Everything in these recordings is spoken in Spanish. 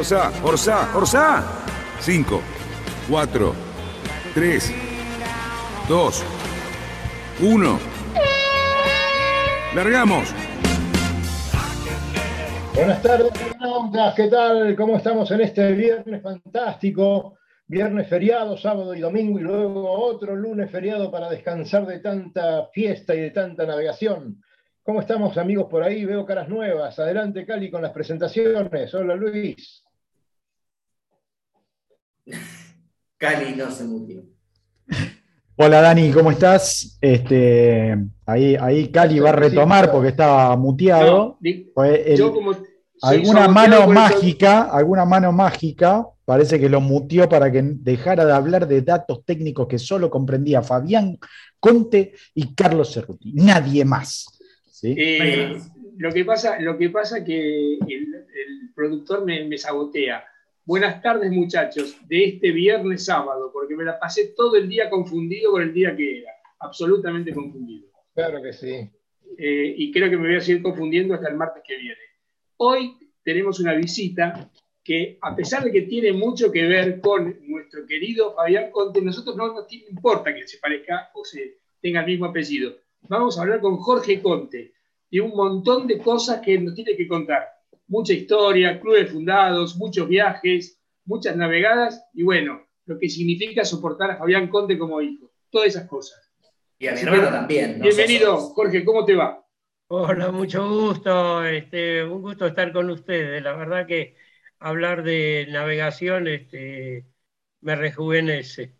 Orsá, Orsá, Orsá. 5, 4, 3, 2, 1. Largamos. Buenas tardes. ¿Qué tal? ¿Cómo estamos en este viernes fantástico? Viernes feriado, sábado y domingo, y luego otro lunes feriado para descansar de tanta fiesta y de tanta navegación. ¿Cómo estamos, amigos, por ahí? Veo caras nuevas. Adelante, Cali, con las presentaciones. Hola, Luis. Cali no se murió. Hola Dani, ¿cómo estás? Este, ahí, ahí Cali va a retomar porque estaba muteado. El- Yo como alguna mano eso- mágica, alguna mano mágica, parece que lo muteó para que dejara de hablar de datos técnicos que solo comprendía Fabián Conte y Carlos Cerruti. Nadie más. ¿sí? Eh, lo que pasa, lo que pasa que el, el productor me, me sabotea. Buenas tardes, muchachos, de este viernes sábado, porque me la pasé todo el día confundido con el día que era. Absolutamente confundido. Claro que sí. Eh, y creo que me voy a seguir confundiendo hasta el martes que viene. Hoy tenemos una visita que, a pesar de que tiene mucho que ver con nuestro querido Fabián Conte, nosotros no nos importa que se parezca o se tenga el mismo apellido. Vamos a hablar con Jorge Conte y un montón de cosas que nos tiene que contar. Mucha historia, clubes fundados, muchos viajes, muchas navegadas y bueno, lo que significa soportar a Fabián Conte como hijo. Todas esas cosas. Y a mi hermano también. ¿no? Bienvenido, Sos- Jorge, ¿cómo te va? Hola, mucho gusto. Este, un gusto estar con ustedes. La verdad que hablar de navegación este, me rejuvenece.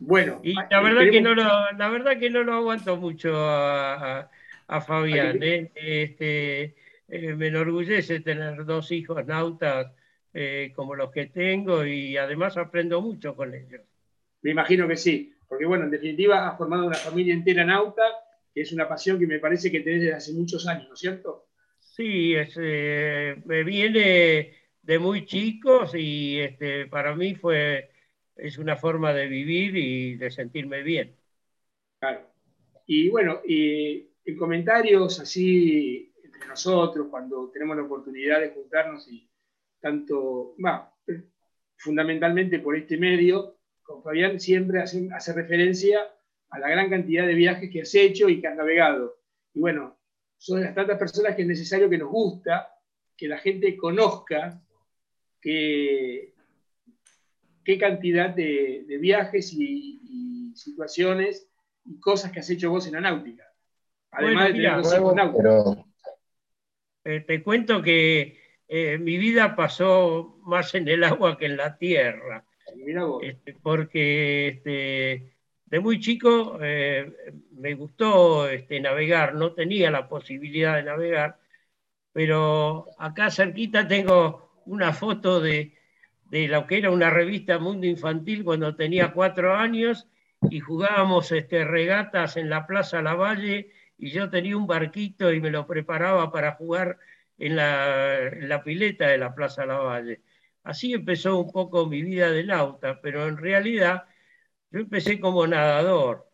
Bueno, Y la verdad, que no lo, la verdad que no lo aguanto mucho a, a- a Fabián. ¿eh? Este, eh, me enorgullece tener dos hijos nautas eh, como los que tengo y además aprendo mucho con ellos. Me imagino que sí, porque bueno, en definitiva has formado una familia entera nauta, que es una pasión que me parece que tenés desde hace muchos años, ¿no es cierto? Sí, es, eh, me viene de muy chicos y este, para mí fue, es una forma de vivir y de sentirme bien. Claro. Y bueno, y en comentarios así entre nosotros, cuando tenemos la oportunidad de juntarnos y tanto, fundamentalmente por este medio, con Fabián siempre hace, hace referencia a la gran cantidad de viajes que has hecho y que has navegado. Y bueno, son las tantas personas que es necesario que nos gusta que la gente conozca que, qué cantidad de, de viajes y, y situaciones y cosas que has hecho vos en la náutica. Además Bueno, de tener dos hijos náuticos. Pero Eh, te cuento que eh, mi vida pasó más en el agua que en la tierra, este, porque este, de muy chico eh, me gustó este, navegar, no tenía la posibilidad de navegar, pero acá cerquita tengo una foto de, de lo que era una revista Mundo Infantil cuando tenía cuatro años y jugábamos este, regatas en la Plaza Lavalle y yo tenía un barquito y me lo preparaba para jugar en la, pileta de la Plaza Lavalle. Así empezó un poco mi vida de nauta, pero en realidad yo empecé como nadador.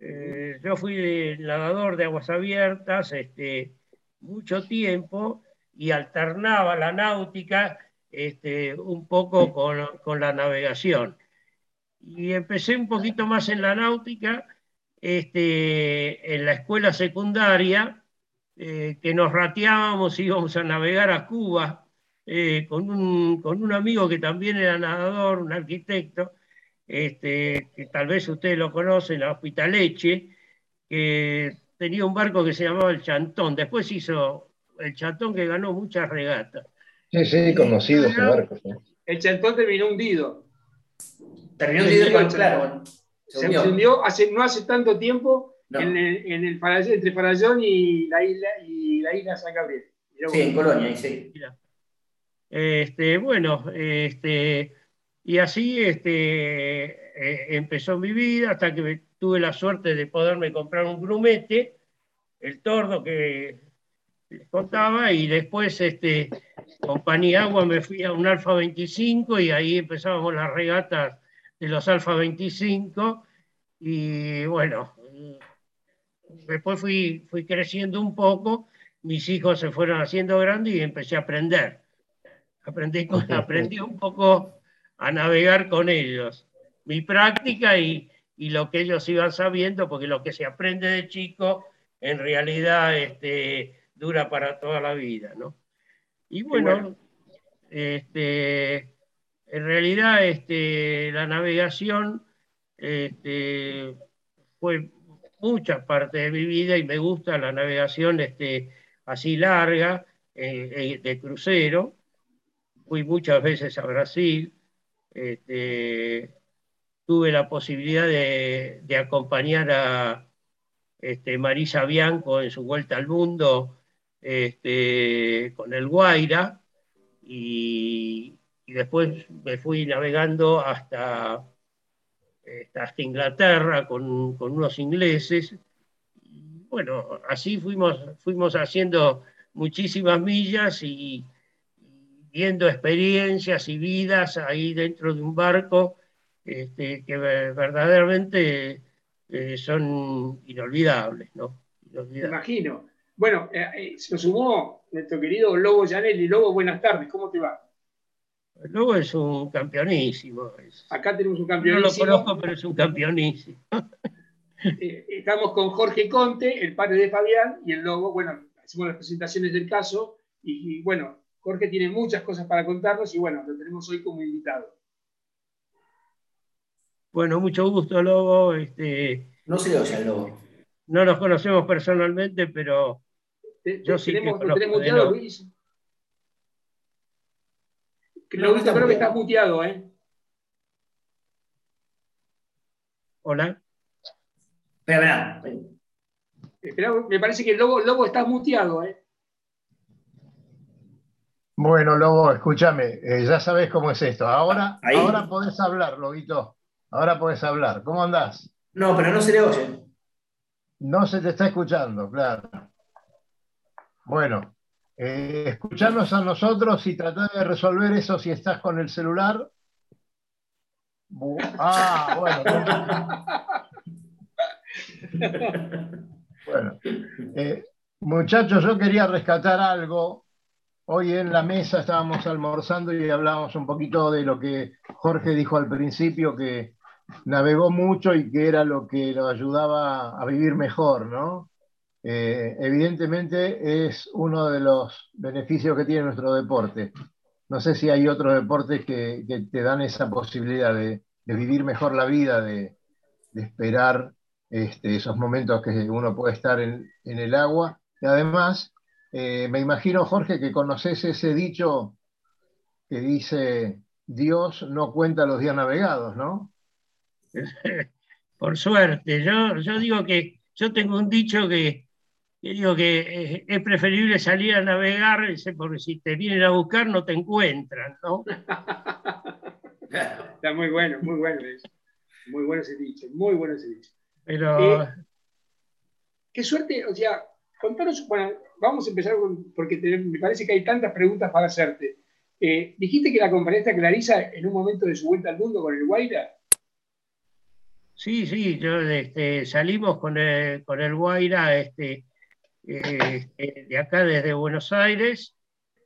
Eh, yo fui nadador de aguas abiertas este, mucho tiempo y alternaba la náutica este, un poco con, con la navegación. Y empecé un poquito más en la náutica este, en la escuela secundaria, eh, que nos rateábamos, íbamos a navegar a Cuba eh, con, un, con un amigo que también era nadador, un arquitecto, este, que tal vez ustedes lo conocen, a Hospitaleche, que tenía un barco que se llamaba el Chantón. Después hizo el Chantón que ganó muchas regatas. sí, sí, conocido ese barco. sí. El chantón terminó hundido. Terminó hundido sí, con, sí. claro, se Se hundió. hundió hace, no hace tanto tiempo No. en el, en el Farallón- entre Farallón y la isla, y la isla San Gabriel. Mirá Sí, vos. en Colonia, ahí sí. Este, bueno, este, y así este, eh, empezó mi vida hasta que tuve la suerte de poderme comprar un grumete, el tordo que les contaba, y después este, compañía agua me fui a un Alfa 25 y ahí empezábamos las regatas de los Alfa 25 y bueno, después fui, fui creciendo un poco, mis hijos se fueron haciendo grandes y empecé a aprender. Aprendí, aprendí un poco a navegar con ellos, mi práctica y, y lo que ellos iban sabiendo, porque lo que se aprende de chico en realidad este, dura para toda la vida, ¿no? Y bueno, Este, en realidad este, la navegación este, fue mucha parte de mi vida y me gusta la navegación este, así larga, eh, eh, de crucero. Fui muchas veces a Brasil. Tuve la posibilidad de, acompañar a este, Marisa Bianco en su vuelta al mundo con el Guaira y, y después me fui navegando hasta, hasta Inglaterra con, con unos ingleses. Bueno, así fuimos, fuimos haciendo muchísimas millas y, viendo experiencias y vidas ahí dentro de un barco este, que verdaderamente eh, son inolvidables, ¿no? Imagino. Bueno, eh, eh, se sumó nuestro querido Lobo Janelli. Lobo, buenas tardes, ¿cómo te va? El Lobo es un campeonísimo. Es... Acá tenemos un No campeonísimo. lo conozco, pero es un campeonísimo. Eh, estamos con Jorge Conte, el padre de Fabián, y el Lobo. Bueno, hacemos las presentaciones del caso. Y, y, bueno, Jorge tiene muchas cosas para contarnos y bueno, lo tenemos hoy como invitado. Bueno, mucho gusto, Lobo. Este, No se le oye al lobo. no nos conocemos personalmente, pero Te- Yo te- sí que tenemos, conozco tenemos. Luis. No está creo que estás muteado, ¿eh? hola. Espera, espera. Esperá, me parece que el Lobo, Lobo estás muteado, ¿eh? Bueno, Lobo, escúchame, eh, ya sabes cómo es esto. Ahora, Ahí. ahora podés hablar, Lobito. Ahora podés hablar. ¿Cómo andás? No, pero no se le oye. No se te está escuchando, claro. Bueno, eh, escucharnos a nosotros y tratar de resolver eso si estás con el celular. Ah, bueno. Bueno, eh, muchachos, yo quería rescatar algo. Hoy en la mesa estábamos almorzando y hablábamos un poquito de lo que Jorge dijo al principio, que navegó mucho y que era lo que lo ayudaba a vivir mejor, ¿no? Eh, evidentemente es uno de los beneficios que tiene nuestro deporte. No sé si hay otros deportes que, te dan esa posibilidad de, vivir mejor la vida, de, esperar este, esos momentos que uno puede estar en, en el agua. Y además, eh, me imagino, Jorge, que conoces ese dicho que dice, Dios no cuenta los días navegados, ¿no? Por suerte, yo, yo digo que yo tengo un dicho que, que digo que eh, es preferible salir a navegar, porque si te vienen a buscar no te encuentran, ¿no? Está muy bueno, muy bueno eso. Muy bueno ese dicho, muy bueno ese dicho. Pero Eh, Qué suerte, o sea, contanos, bueno, vamos a empezar con, porque te- me parece que hay tantas preguntas para hacerte. Eh, dijiste que la acompañaste a Clarisa en un momento de su vuelta al mundo con el Guaira. sí, sí, yo, este, salimos con el, con el Guaira este, eh, este, de acá desde Buenos Aires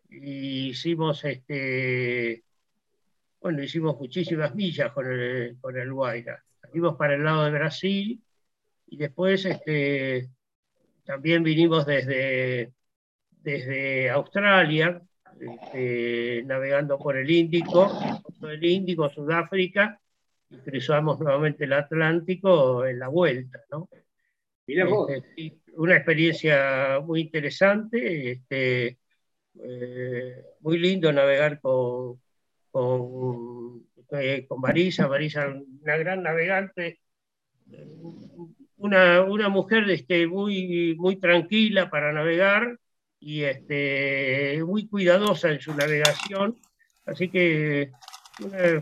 y hicimos, este, bueno, hicimos muchísimas millas con el, con el Guaira. Salimos para el lado de Brasil y después este, también vinimos desde, desde Australia, este, navegando por el Índico, por el Índico, Sudáfrica, y cruzamos nuevamente el Atlántico en la vuelta, ¿no? Mirá vos. Este, una experiencia muy interesante, este, eh, muy lindo navegar con, con, eh, con Marisa, Marisa una gran navegante, una, una mujer este, muy, muy tranquila para navegar, y este, muy cuidadosa en su navegación, así que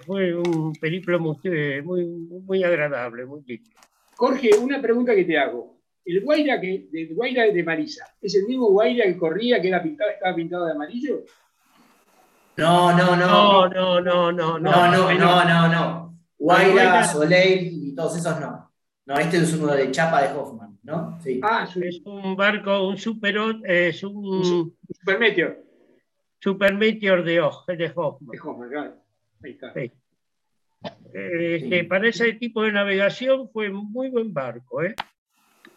fue un periplo muy, eh, muy, muy agradable, muy lindo. Jorge, una pregunta que te hago. El Guaira que, de Guaira de Marisa, ¿es el mismo Guaira que corría, que era pintado, estaba pintado de amarillo? No, no, No, no. no, no, no, No, no, no, no, no. Guaira, Guaira- Soleil y todos esos no. No, este es uno de chapa de Hoffman, ¿no? Sí. Ah, es un Es un barco, un super, es un Super Meteor. super meteor de, de Hoffman. De Hoffman, claro. Ahí está. Sí. Este, para ese tipo de navegación fue un muy buen barco, ¿eh?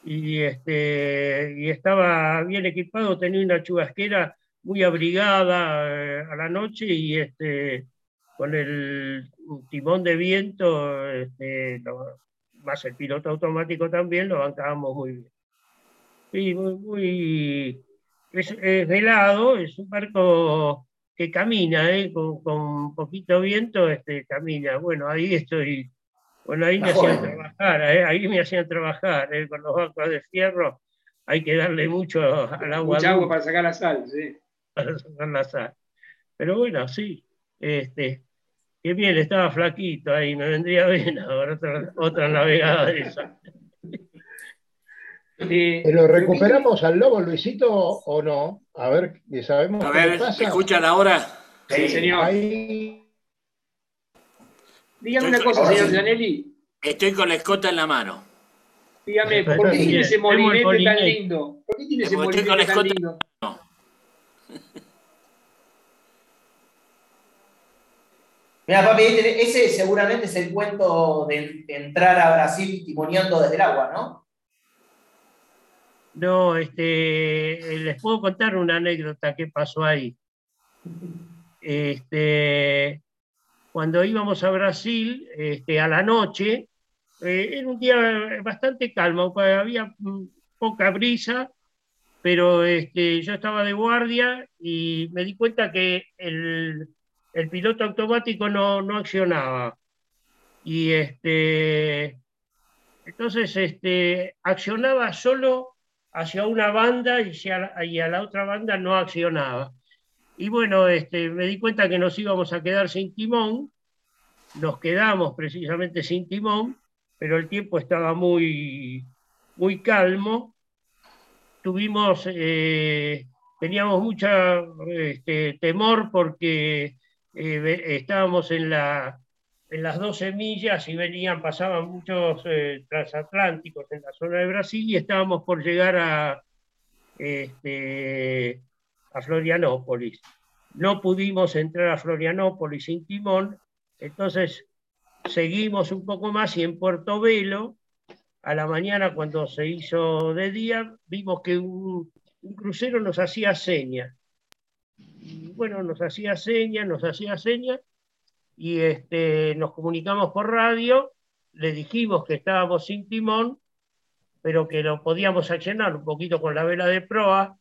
Y, este, y estaba bien equipado, tenía una chubasquera muy abrigada eh, a la noche y este, con el timón de viento, este, lo- más el piloto automático también, lo bancábamos muy bien. Sí, muy, muy- es, es velado, es un barco que camina, ¿eh? con, con poquito viento, este, camina. Bueno, ahí estoy, bueno, ahí me hacían joven. trabajar, ¿eh? ahí me hacían trabajar, ¿eh? con los bancos de fierro, hay que darle mucho al agua Mucha agua para sacar la sal, sí. para sacar la sal. Pero bueno, sí, este, qué bien, estaba flaquito ahí, me vendría bien ahora otra, otra navegada de esa. Eh, ¿Lo recuperamos al lobo, Luisito, o no? A ver, ¿sabemos A qué ver, pasa? ¿me escuchan ahora? Sí, señor. Ahí, Dígame una cosa, señor sí. Zanelli. Estoy con la escota en la mano. Dígame, ¿por qué tiene ese molinete tan lindo? ¿Por qué tiene ese Porque estoy con molinete la tan escota- lindo? Mira, papi, este- ese seguramente es el cuento de entrar a Brasil timoneando desde el agua, ¿no? No, este, les puedo contar una anécdota que pasó ahí. Este, cuando íbamos a Brasil, este, a la noche, eh, era un día bastante calmo, había mm, poca brisa, pero este, yo estaba de guardia y me di cuenta que el, piloto automático no, no accionaba. Y este, entonces accionaba solo hacia una banda y, hacia- y a la otra banda no accionaba. Y bueno, este, me di cuenta que nos íbamos a quedar sin timón, nos quedamos precisamente sin timón, pero el tiempo estaba muy, muy calmo. Tuvimos, eh, teníamos mucha este, temor porque eh, estábamos en, la, en las 12 millas y venían, pasaban muchos eh, transatlánticos en la zona de Brasil y estábamos por llegar a, este, a Florianópolis. No pudimos entrar a Florianópolis sin timón, entonces seguimos un poco más y en Puerto Velo, a la mañana cuando se hizo de día, vimos que un, crucero nos hacía señas. Bueno, nos hacía señas, nos hacía señas, y este, nos comunicamos por radio, le dijimos que estábamos sin timón, pero que lo podíamos accionar un poquito con la vela de proa,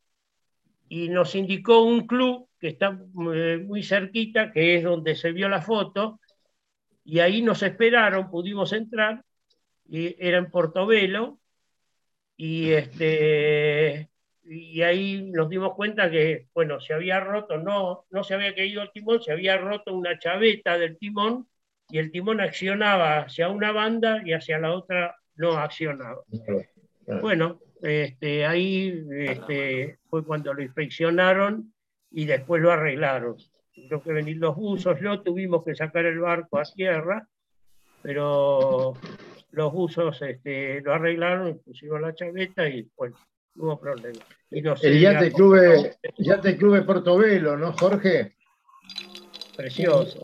y nos indicó un club que está eh, muy cerquita, que es donde se vio la foto, y ahí nos esperaron, pudimos entrar, y era en Portobelo, y, este, y ahí nos dimos cuenta que, bueno, se había roto, no, no se había caído el timón, se había roto una chaveta del timón, y el timón accionaba hacia una banda y hacia la otra no accionaba. Bueno, este, ahí este, fue cuando lo inspeccionaron y después lo arreglaron. Tuvieron que venir los buzos, lo tuvimos que sacar el barco a tierra, pero los buzos este, lo arreglaron, pusieron la chaveta y bueno, no hubo problema. Y no el Yate Club, Yate Club Portobelo, ¿no, Jorge? precioso.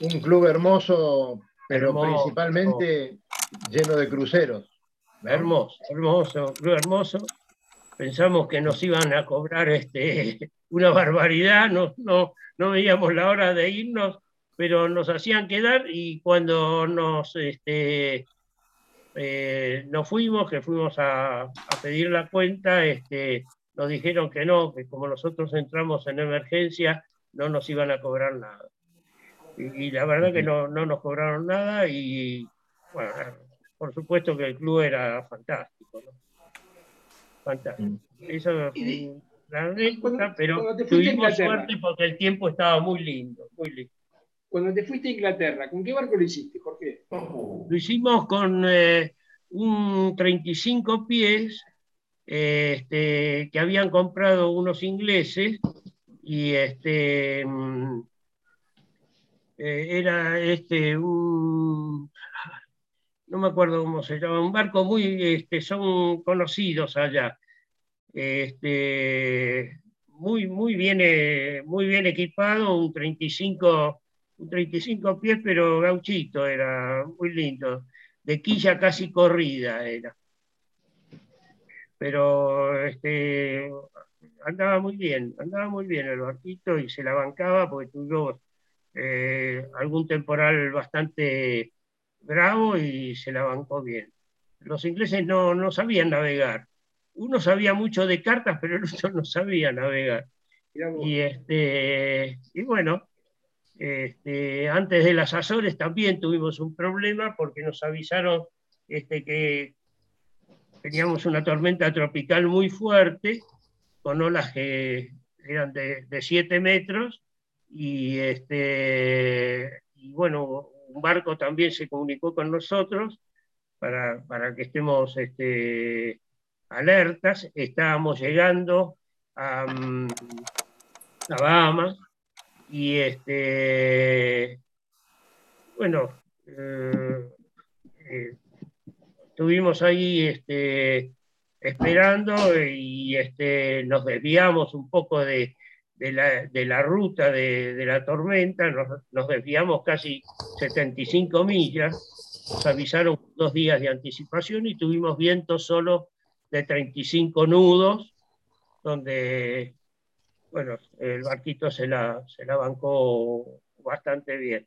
Un club hermoso, pero Hermoso. principalmente lleno de cruceros. Hermoso, hermoso, hermoso. Pensamos que nos iban a cobrar este, una barbaridad, no, no, no veíamos la hora de irnos, pero nos hacían quedar y cuando nos, este, eh, nos fuimos, que fuimos a, a pedir la cuenta, este, nos dijeron que no, que como nosotros entramos en emergencia, no nos iban a cobrar nada. Y, y la verdad que no, no nos cobraron nada y bueno, por supuesto que el club era fantástico. ¿no? Fantástico. Eso fue la anécdota, pero tuvimos suerte porque el tiempo estaba muy lindo, muy lindo. Cuando te fuiste a Inglaterra, ¿con qué barco lo hiciste, Jorge? Lo hicimos con eh, un 35 pies eh, este, que habían comprado unos ingleses y este mm, eh, era este un no me acuerdo cómo se llama, un barco muy este, son conocidos allá. Este, muy, muy bien, eh, muy bien equipado, un 35, un 35 pies, pero gauchito, era muy lindo. De quilla casi corrida era. Pero este, andaba muy bien, andaba muy bien el barquito y se la bancaba porque tuvo eh, algún temporal bastante bravo y se la bancó bien. Los ingleses no, no sabían navegar. Uno sabía mucho de cartas, pero el otro no sabía navegar. Y, este, y bueno, este, antes de las Azores también tuvimos un problema porque nos avisaron este, que teníamos una tormenta tropical muy fuerte, con olas que eran de 7 metros, y, este, y bueno, un barco también se comunicó con nosotros para, para que estemos este, alertas. Estábamos llegando a, mm, a Bahamas y este, bueno, eh, eh, estuvimos ahí este, esperando y este, nos desviamos un poco de, de, la, de la, ruta de, de la tormenta, nos, nos, desviamos casi 75 millas, nos avisaron dos días de anticipación y tuvimos viento solo de 35 nudos, donde bueno, el barquito se la, se la bancó bastante bien.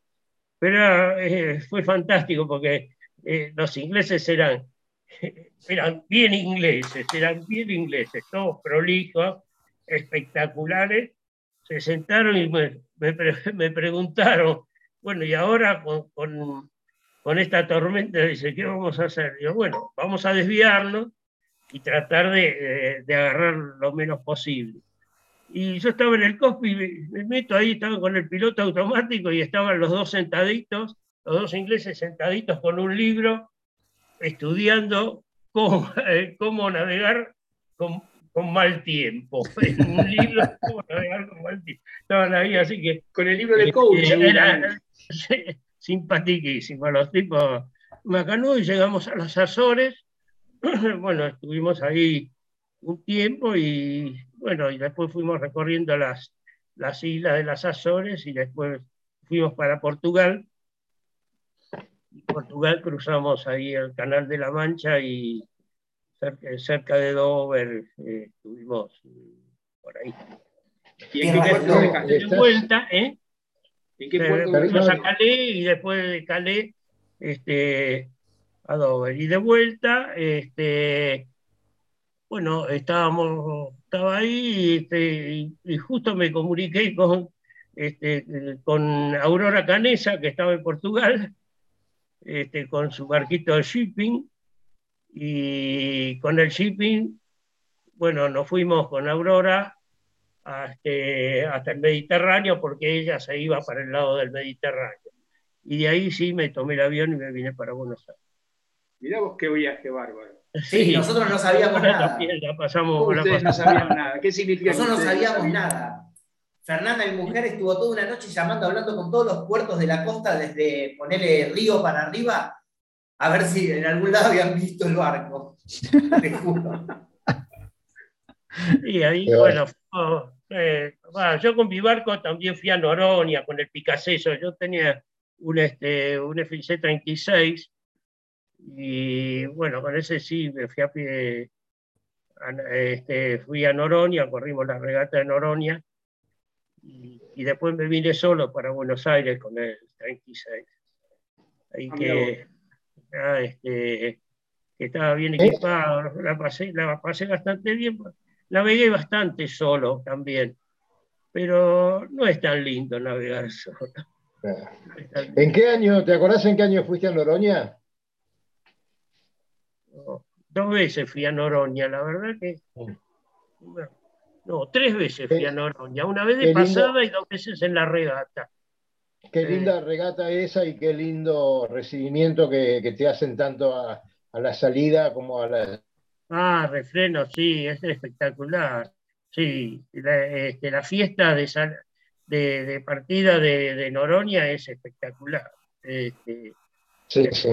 Pero eh, fue fantástico porque eh, los ingleses eran, eran bien ingleses, eran bien ingleses, todos prolijos, espectaculares. Se sentaron y me, me, preguntaron, bueno, y ahora con, con, esta tormenta, dice, ¿qué vamos a hacer? Yo, bueno, vamos a desviarnos y tratar de, de, agarrar lo menos posible. Y yo estaba en el cockpit, me meto ahí, estaba con el piloto automático y estaban los dos sentaditos, los dos ingleses sentaditos con un libro, estudiando cómo, eh, cómo navegar con, con, mal tiempo. un libro, con mal tiempo. Estaban ahí, así que. Con el libro de coach. Eh, era simpatiquísimo. Los tipos macanú y llegamos a las Azores. bueno, estuvimos ahí un tiempo y bueno, y después fuimos recorriendo las, las islas de las Azores y después fuimos para Portugal. Portugal cruzamos ahí el Canal de la Mancha y cerca, cerca de Dover eh, estuvimos por ahí. ¿Y en qué puerto? De vuelta, ¿eh? ¿En qué puerto Fuimos a Calais y después de Calais este, a Dover. Y de vuelta, este, bueno, estábamos, estaba ahí este, y, y, justo me comuniqué con, este, con Aurora Canesa, que estaba en Portugal, este, con su barquito de shipping, y con el shipping, bueno, nos fuimos con Aurora hasta, este, hasta el Mediterráneo porque ella se iba para el lado del Mediterráneo. Y de ahí sí me tomé el avión y me vine para Buenos Aires. Mirá vos qué viaje bárbaro. Sí, sí, nosotros no sabíamos nada. La pasamos, Ustedes la no sabían nada. ¿Qué significa? Nosotros no sabíamos nada. Fernanda, mi mujer, estuvo toda una noche llamando, hablando con todos los puertos de la costa, desde ponerle río para arriba, a ver si en algún lado habían visto el barco. Te juro. Y ahí, bueno, eh, bueno, yo con mi barco también fui a Noronia con el Picasso. Yo tenía un, este, un FIC 36 y bueno, con ese sí me fui a pie, este, fui a Noronia, corrimos la regata de Noronia y, y, después me vine solo para Buenos Aires con el 36. Ahí que, ah, este, que estaba bien equipado, la pasé, la pasé bastante bien, navegué bastante solo también, pero no es tan lindo navegar solo. ¿En qué año, te acordás en qué año fuiste a Noroña? No, dos veces fui a Noroña, la verdad que no, tres veces fui a Noroña, una vez de pasada y dos veces en la regata. Qué linda regata esa y qué lindo recibimiento que, que te hacen tanto a, a la salida como a la... Ah, refreno, sí, es espectacular. Sí, la, este, la fiesta de, sal- de, de partida de, de Noroña es espectacular. Este, Sí, sí.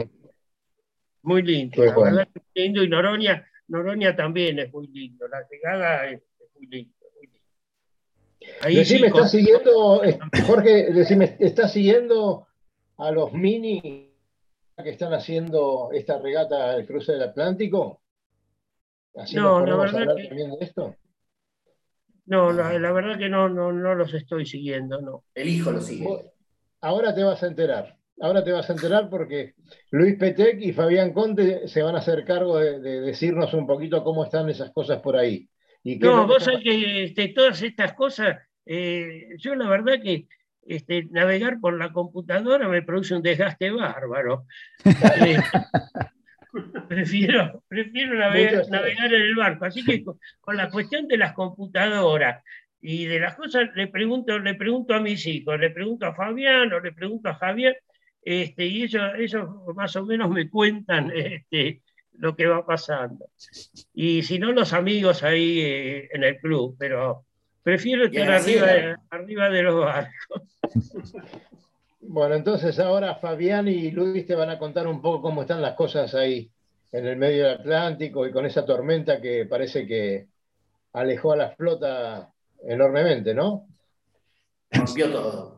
muy lindo, bueno. verdad es lindo. Y Noroña, Noroña también es muy lindo. La llegada es, es muy lindo. Ahí Decime, ¿estás siguiendo, Jorge, decime, ¿estás siguiendo a los mini que están haciendo esta regata del cruce del Atlántico? Así No, la verdad hablar que- también de esto. No, la, la verdad que no, no, no los estoy siguiendo, no. El hijo lo sigue. Ahora te vas a enterar. Ahora te vas a enterar porque Luis Petec y Fabián Conte se van a hacer cargo de, de decirnos un poquito cómo están esas cosas por ahí. Y No, vos sabés que este, todas estas cosas, eh, yo la verdad que este, navegar por la computadora me produce un desgaste bárbaro. Eh, prefiero prefiero navegar, en el barco. Así que con, con la cuestión de las computadoras y de las cosas, le pregunto, le pregunto a mis hijos, le pregunto a Fabián o le pregunto a Javier, este, y ellos, ellos más o menos me cuentan este, lo que va pasando. Y si no, los amigos ahí eh, en el club, pero prefiero estar arriba de, arriba de los barcos. Bueno, entonces ahora Fabián y Luis te van a contar un poco cómo están las cosas ahí en el medio del Atlántico y con esa tormenta que parece que alejó a la flota enormemente, ¿no? Rompió todo.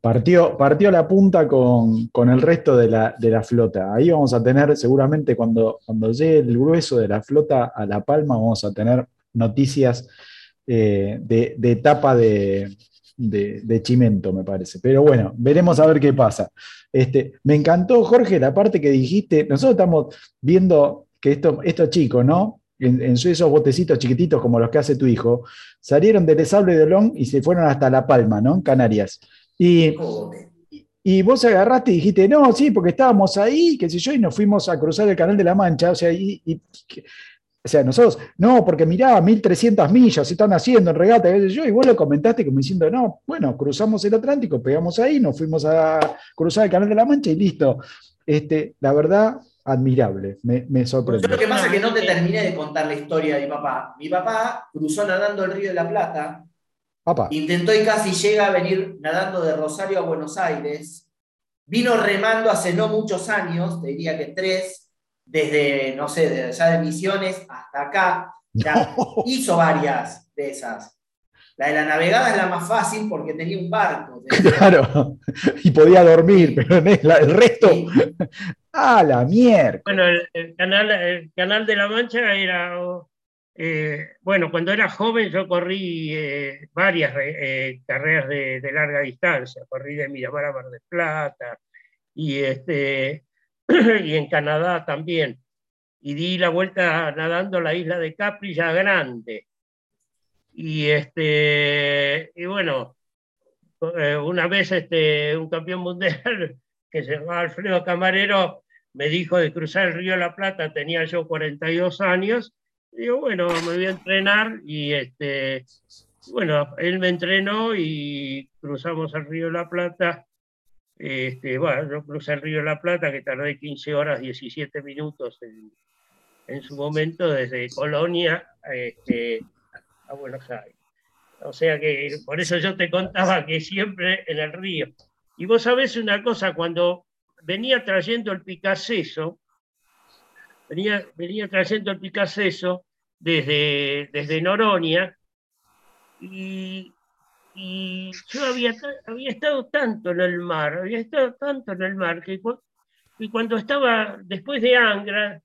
Partió, partió la punta con, con el resto de la, de la flota. Ahí vamos a tener, seguramente cuando, cuando llegue el grueso de la flota a La Palma, vamos a tener noticias eh, de, de etapa de, de, Chimento, me parece. Pero bueno, veremos a ver qué pasa. Este, me encantó, Jorge, la parte que dijiste. Nosotros estamos viendo que esto- estos chicos, ¿no? En, en esos botecitos chiquititos como los que hace tu hijo, salieron de Les Sable de Olón y se fueron hasta La Palma, ¿no? En Canarias. Y, y vos agarraste y dijiste, no, sí, porque estábamos ahí, qué sé yo, y nos fuimos a cruzar el Canal de la Mancha. O sea, y, o sea, nosotros, no, porque mirá, 1300 millas se están haciendo en regata, qué sé yo, y vos lo comentaste como diciendo, no, bueno, cruzamos el Atlántico, pegamos ahí, nos fuimos a cruzar el Canal de la Mancha y listo. Este, la verdad, admirable, me, me Yo sorprendió. lo que pasa es que no te terminé de contar la historia de mi papá. Mi papá cruzó nadando el río de la Plata, Papá, intentó y casi llega a venir nadando de Rosario a Buenos Aires. Vino remando hace no muchos años, te diría que tres, desde, no sé, de allá de Misiones hasta acá. Ya hizo varias de esas. La de la navegada es la más fácil porque tenía un barco. claro, y podía dormir, pero en el, el resto, Sí. a la mierda. Bueno, el, el canal, el canal de la Mancha era, oh, eh, bueno, cuando era joven yo corrí eh, varias eh, carreras de, larga distancia, corrí de Miramar a Mar del Plata y, este, y en Canadá también. Y di la vuelta nadando a la isla de Capri ya grande. Y, este, y bueno, una vez este, un campeón mundial que se llamaba Alfredo Camarero me dijo de cruzar el río la Plata, tenía yo 42 años, digo, bueno, me voy a entrenar y este, bueno, él me entrenó y cruzamos el río la Plata. Este, bueno, yo crucé el río la Plata, que tardé 15 horas 17 minutos en, en su momento, desde Colonia este, a Buenos Aires. O sea que por eso yo te contaba que siempre en el río. Y vos sabés una cosa, cuando venía trayendo el Picasso, venía, venía trayendo el Picasso desde, desde Noronia, y, y yo había, había estado tanto en el mar, había estado tanto en el mar, que, que cuando estaba después de Angra,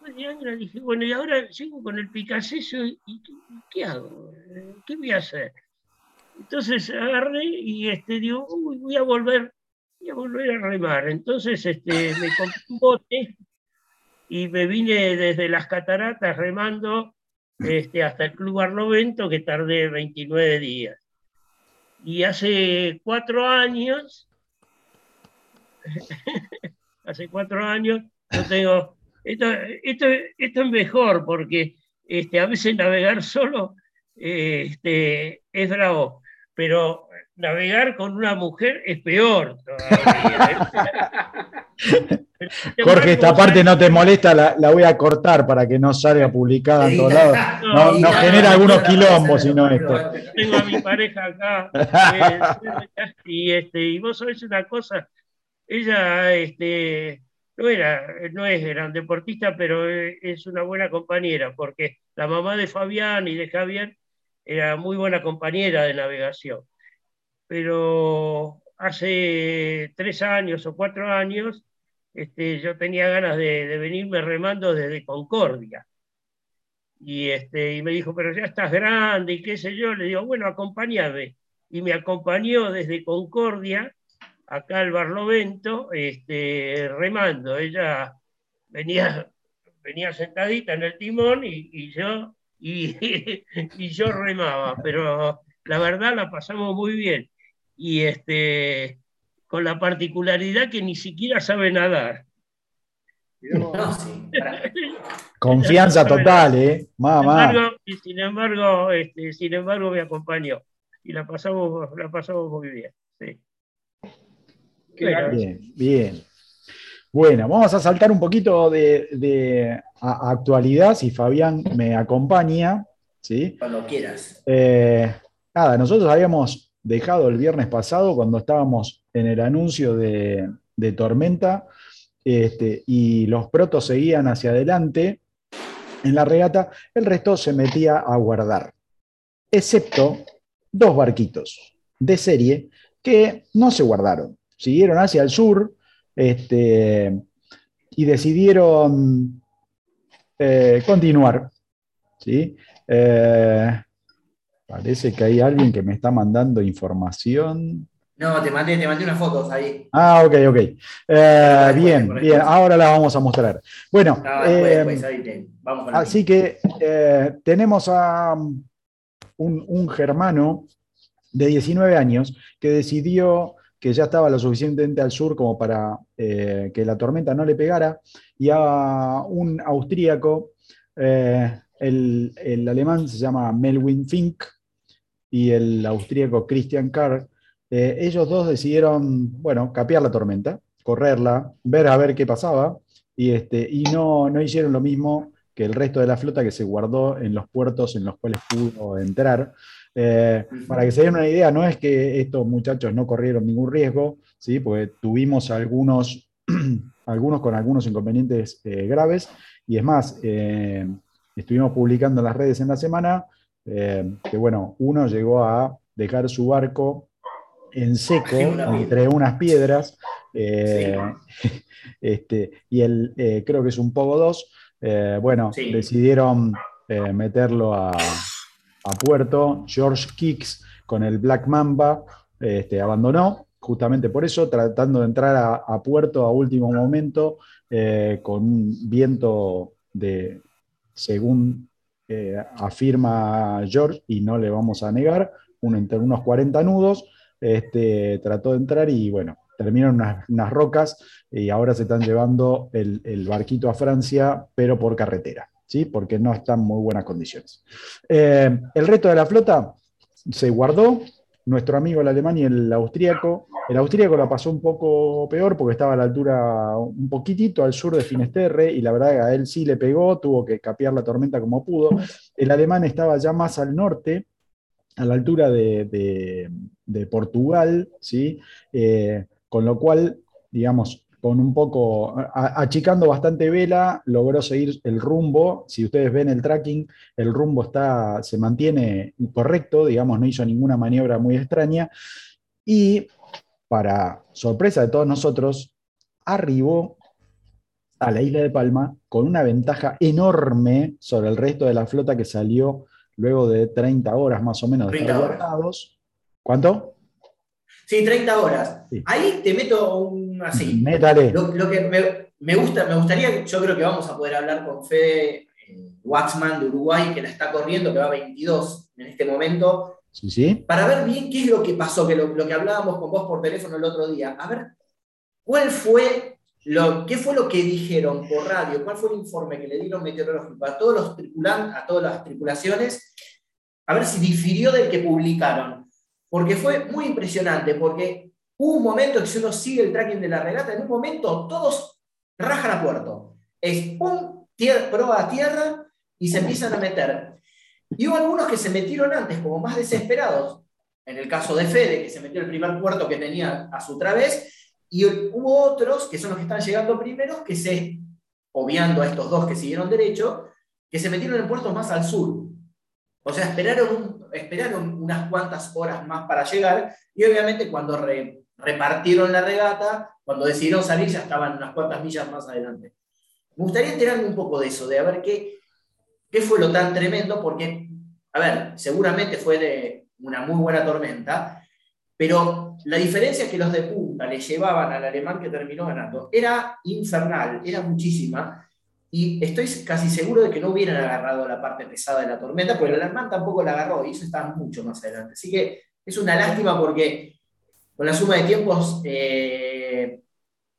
después de Angra dije, bueno, y ahora sigo con el Picasso, ¿y, y qué, y hago? ¿Qué voy a hacer? Entonces agarré y este, digo, "Uy, voy a volver, voy a volver a remar. Entonces este, me compré un bote y me vine desde las cataratas remando este, hasta el Club Barlovento, que tardé 29 días. Y hace cuatro años, hace cuatro años, yo tengo, esto, esto, esto es mejor porque este, a veces navegar solo este, es bravo, pero navegar con una mujer es peor todavía. Jorge, esta parte no te molesta, la, la voy a cortar para que no salga publicada en todos lados. No, nos genera algunos quilombos, si no esto. Tengo a mi pareja acá. eh, y, este, y vos sabés una cosa, ella este, no, era, no es gran deportista, pero eh, es una buena compañera, porque la mamá de Fabián y de Javier era muy buena compañera de navegación. Pero hace tres años o cuatro años este, yo tenía ganas de, venirme remando desde Concordia. Y, este, me dijo, pero ya estás grande y qué sé yo. Le digo, bueno, acompáñame. Y me acompañó desde Concordia, acá al Barlovento, este, remando. Ella venía, venía sentadita en el timón y, yo, y yo remaba. Pero la verdad la pasamos muy bien. Y este, con la particularidad que ni siquiera sabe nadar. No. Confianza total, ¿eh? Sin Mamá. embargo, y sin embargo, este, sin embargo, me acompañó. Y la pasamos, la pasamos muy bien. sí. Bueno. Bien, bien. Bueno, vamos a saltar un poquito de, de a- a actualidad, si Fabián me acompaña, ¿sí? Cuando quieras. Eh, nada, nosotros habíamos dejado el viernes pasado cuando estábamos en el anuncio de, Tormenta este, y los protos seguían hacia adelante en la regata, el resto se metía a guardar, excepto dos barquitos de serie que no se guardaron, siguieron hacia el sur este, y decidieron eh, continuar. ¿sí? Eh, Parece que hay alguien que me está mandando información. No, te mandé, te mandé unas fotos ahí. Ah, ok, ok. Eh, bien, bien, ahora la vamos a mostrar. Bueno, No, después, eh, después, ahí te- vamos con así que eh, tenemos a um, un, un germano de 19 años que decidió que ya estaba lo suficientemente al sur como para eh, que la tormenta no le pegara, y a un austríaco, eh, el, el alemán se llama Melwin Fink, y el austríaco Christian Carr, eh, ellos dos decidieron, bueno, capear la tormenta, correrla, ver a ver qué pasaba, y, este, y no, no hicieron lo mismo que el resto de la flota que se guardó en los puertos en los cuales pudo entrar. Eh, para que se den una idea, no es que estos muchachos no corrieron ningún riesgo, ¿sí? porque tuvimos algunos, algunos con algunos inconvenientes eh, graves, y es más, estuvimos publicando en las redes en la semana eh, que, bueno, uno llegó a dejar su barco en seco entre unas piedras, eh, este, y el, eh, creo que es un Pogo 2, eh, bueno, Sí. decidieron meterlo a, a puerto. George Kicks con el Black Mamba este, abandonó, justamente por eso, tratando de entrar a, a puerto a último momento con un viento de, según afirma George, y no le vamos a negar, uno entre unos 40 nudos, este, trató de entrar y bueno, terminaron unas, unas rocas y ahora se están llevando el, el barquito a Francia, pero por carretera, ¿sí? porque no está en muy buenas condiciones. Eh, el resto de la flota se guardó, nuestro amigo el alemán y el austríaco. El austríaco la pasó un poco peor porque estaba a la altura un poquitito al sur de Finisterre y la verdad a él sí le pegó, tuvo que capear la tormenta como pudo. El alemán estaba ya más al norte, a la altura de, de- de Portugal, ¿sí? Eh, con lo cual, digamos, con un poco, a- achicando bastante vela, logró seguir el rumbo. Si ustedes ven el tracking, el rumbo está, se mantiene correcto, digamos, no hizo ninguna maniobra muy extraña. Y para sorpresa de todos nosotros, arribó a la isla de Palma con una ventaja enorme sobre el resto de la flota que salió luego de 30 horas más o menos de 30 estar horas. guardados. ¿Cuánto? Sí, 30 horas. Sí. Ahí te meto un así. Métale. Lo, lo que me, me gusta, me gustaría, yo creo que vamos a poder hablar con Fede eh, Waxman de Uruguay, que la está corriendo, que va a 22 en este momento, Sí, sí. para ver bien qué es lo que pasó, que lo, lo que hablábamos con vos por teléfono el otro día. A ver, ¿cuál fue lo, qué fue lo que dijeron por radio? ¿Cuál fue el informe que le dieron meteorológico a todos los tripulantes, a todas las tripulaciones a ver si difirió del que publicaron, porque fue muy impresionante, porque hubo un momento que si uno sigue el tracking de la regata, en un momento todos rajan a puerto. Es un proa a tierra y se empiezan a meter. Y hubo algunos que se metieron antes, como más desesperados, en el caso de Fede, que se metió el primer puerto que tenía a su través, y hubo otros, que son los que están llegando primero, que se, obviando a estos dos que siguieron derecho, que se metieron en puertos más al sur. O sea, esperaron, esperaron unas cuantas horas más para llegar, y obviamente cuando repartieron la regata, cuando decidieron salir ya estaban unas cuantas millas más adelante. Me gustaría enterarme un poco de eso, de a ver qué, qué fue lo tan tremendo, porque, a ver, seguramente fue de una muy buena tormenta, pero la diferencia que los de punta le llevaban al alemán que terminó ganando. Era infernal, era muchísima, y estoy casi seguro de que no hubieran agarrado la parte pesada de la tormenta, porque el alemán tampoco la agarró, y eso está mucho más adelante. Así que es una lástima porque con la suma de tiempos eh,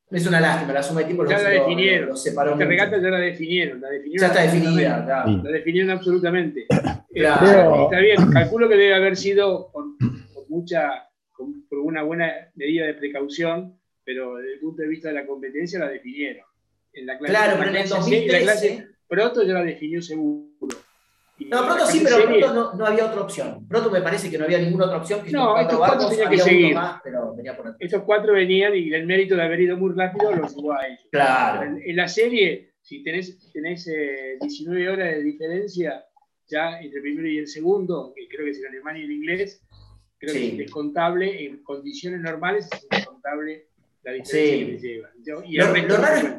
es una lástima, la suma de tiempos ya los, la definieron. los separó. Esta regata ya la definieron, la definieron Ya está definida, claro. La definieron absolutamente. Claro. Eh, está bien, calculo que debe haber sido con, con mucha, con, por una buena medida de precaución, pero desde el punto de vista de la competencia la definieron. En la clase, Claro, la pero en el clase C y la 2013. clase Proto ya la definió seguro. Y No, la pronto sí, pero serie- pronto no, no había otra opción. Pronto me parece que no había ninguna otra opción, que No, estos cuatro tenían que seguir. más, pero venía por. Estos cuatro venían y el mérito de haber ido muy rápido los llevó a ellos. Claro. En, en la serie, si tenés, tenés eh, 19 horas de diferencia ya entre el primero y el segundo, que creo que es el alemán y el inglés, creo Sí. que es descontable, en condiciones normales es descontable la diferencia Sí. que les llevan. Yo- y Lo- el resto lo raro es-.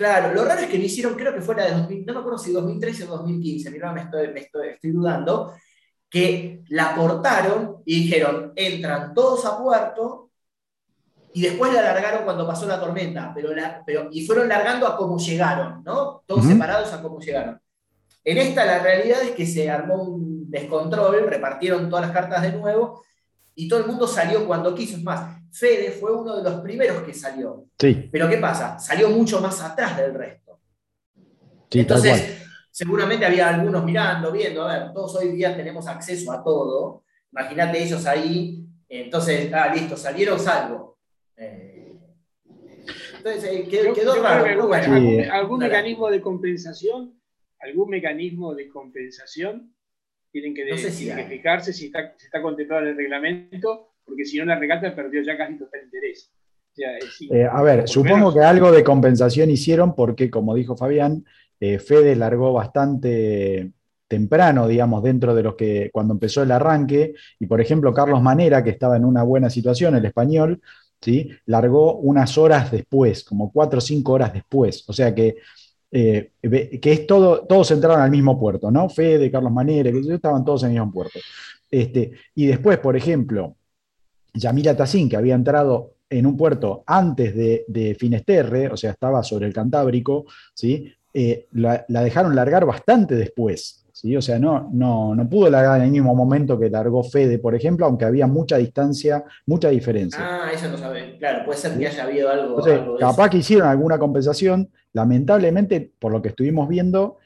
Claro, lo raro es que lo hicieron, creo que fue la de 2000, no me acuerdo si 2013 o 2015, mira, me estoy, me estoy, estoy dudando, que la cortaron y dijeron, entran todos a puerto y después la largaron cuando pasó la tormenta, pero, la, pero y fueron largando a cómo llegaron, ¿no? Todos separados a cómo llegaron. En esta la realidad es que se armó un descontrol, repartieron todas las cartas de nuevo y todo el mundo salió cuando quiso. Es más, Fede fue uno de los primeros que salió. Sí, Pero ¿qué pasa? Salió mucho más atrás del resto. sí, Entonces, seguramente había algunos mirando, viendo, a ver, todos hoy día tenemos acceso a todo. Imagínate ellos ahí. Entonces, ah, listo, salieron salvo. Eh, entonces, eh, quedó, Yo- quedó yo raro. bueno, Sí. algún, mecanismo de compensación, algún mecanismo de compensación tienen que, No sé si tienen que hay. fijarse si está, si está contemplado en el reglamento, porque si no la regata perdió ya casi total interés. O sea, es- Eh, a ver, supongo menos- que algo de compensación hicieron porque, como dijo Fabián, eh, Fede largó bastante temprano, digamos, dentro de los que cuando empezó el arranque, y por ejemplo Carlos Manera, que estaba en una buena situación, el español, ¿sí? largó unas horas después, como cuatro o cinco horas después, o sea que, eh, que es todo, todos entraron al mismo puerto, ¿no? Fede, Carlos Manera, que estaban todos en el mismo puerto. Este, y después, por ejemplo, Yamila Tassin, que había entrado en un puerto antes de, de Finesterre, o sea, estaba sobre el Cantábrico, ¿sí? Eh, la dejaron largar bastante después. ¿Sí? O sea, no, no, no pudo largar en el mismo momento que largó Fede, por ejemplo, aunque había mucha distancia, mucha diferencia. Ah, eso no sabe. Claro, puede ser que haya habido algo. Entonces, algo de capaz eso. que hicieron alguna compensación. Lamentablemente, por lo que estuvimos viendo,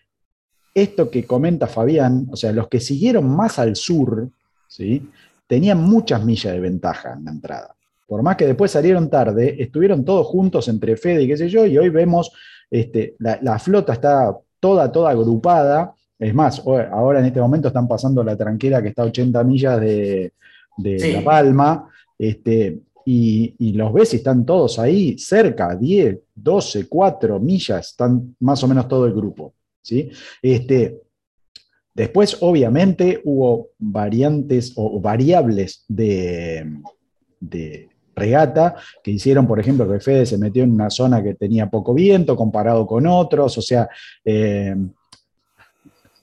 esto que comenta Fabián, o sea, los que siguieron más al sur, ¿sí? tenían muchas millas de ventaja en la entrada. Por más que después salieron tarde, estuvieron todos juntos entre Fede y qué sé yo, y hoy vemos, este, la, la flota está toda, toda agrupada. Es más, ahora en este momento están pasando la tranquera que está a 80 millas de, de Sí. La Palma, este, y, y los ves y están todos ahí cerca, 10, 12, 4 millas, están más o menos todo el grupo. ¿sí? Este, después, obviamente, hubo variantes o variables de, de regata que hicieron, por ejemplo, que Fede se metió en una zona que tenía poco viento comparado con otros, o sea, eh,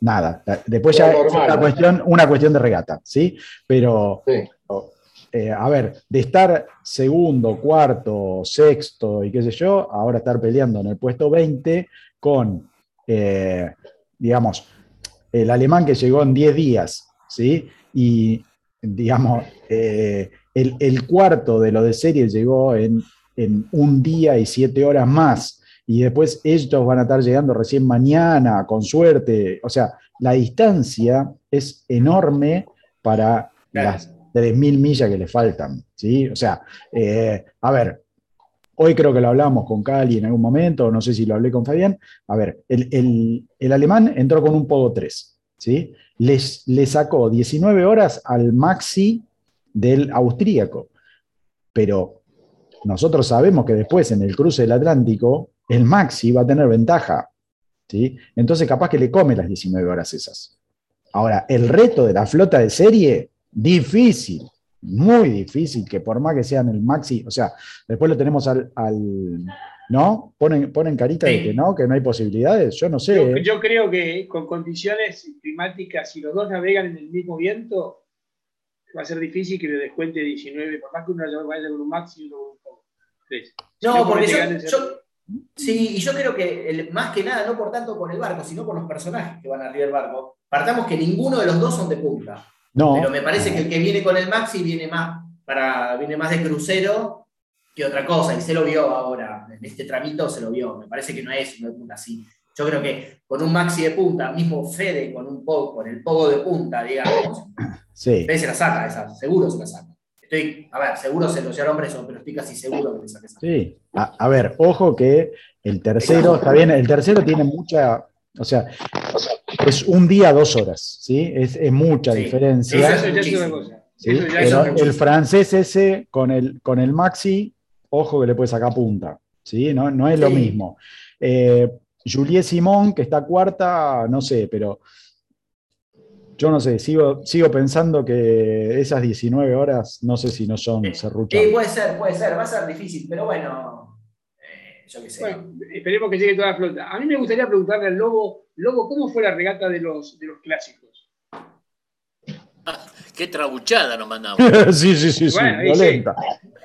nada, después ya es una ¿no? cuestión, una cuestión de regata, ¿sí? Pero Sí. eh, a ver, de estar segundo, cuarto, sexto y qué sé yo, ahora estar peleando en el puesto 20 con, eh, digamos, el alemán que llegó en 10 días, ¿sí? Y, digamos, eh, el, el cuarto de lo de serie llegó en, en un día y siete horas más. Y después ellos van a estar llegando recién mañana, con suerte. O sea, la distancia es enorme para Claro. las 3.000 millas que le faltan. ¿sí? O sea, eh, a ver, hoy creo que lo hablamos con Cali en algún momento, no sé si lo hablé con Fabián. A ver, el, el- el alemán entró con un Pogo 3, ¿sí? Les, le sacó 19 horas al maxi del austríaco, pero nosotros sabemos que después en el cruce del Atlántico el maxi va a tener ventaja, ¿sí? Entonces capaz que le come las 19 horas esas. Ahora, el reto de la flota de serie, difícil, muy difícil, que por más que sean el maxi, o sea, después lo tenemos al, al- ¿no? Ponen, ponen carita de que no, que no hay posibilidades, yo no sé. Yo, yo creo que con condiciones climáticas, si los dos navegan en el mismo viento, va a ser difícil que le descuente 19, por más que uno vaya con un maxi y uno con un poco. No, porque yo- Sí, y yo creo que el- más que nada, no por tanto por el barco, sino por los personajes que van arriba del barco. Partamos que ninguno de los dos son de punta. No, Pero me parece que el que viene con el Maxi viene más, para, viene más de crucero que otra cosa. Y se lo vio ahora. En este tramito se lo vio. Me parece que no es uno de punta así. Yo creo que con un Maxi de punta, mismo Fede con un pogo, con el pogo de punta, digamos, sí. Fede se la saca esa, seguro se la saca. Estoy, a ver, seguro se lo llevaron preso, pero estoy casi seguro que le esa. Sí, a, a ver, ojo que el tercero, está bien, el tercero tiene mucha, o sea, es un día, dos horas, ¿sí? Es, es mucha Sí. diferencia. Eso Eso ya es muchísimo. una cosa. ¿sí? Eso ya Pero el francés ese con el, con el maxi, ojo que le puede sacar punta, ¿sí? No, no es lo mismo. Eh, Juliet Simón, que está cuarta, no sé, pero yo no sé, sigo, sigo pensando que esas 19 horas, no sé si no son Sí, serruchadas. puede ser, puede ser, va a ser difícil, pero bueno, eh, yo qué sé. Bueno, esperemos que llegue toda la flota. A mí me gustaría preguntarle al Lobo, Lobo, ¿cómo fue la regata de los, de los clásicos? Qué trabuchada nos mandamos. sí, sí, sí, sí, Bueno, sí. violenta.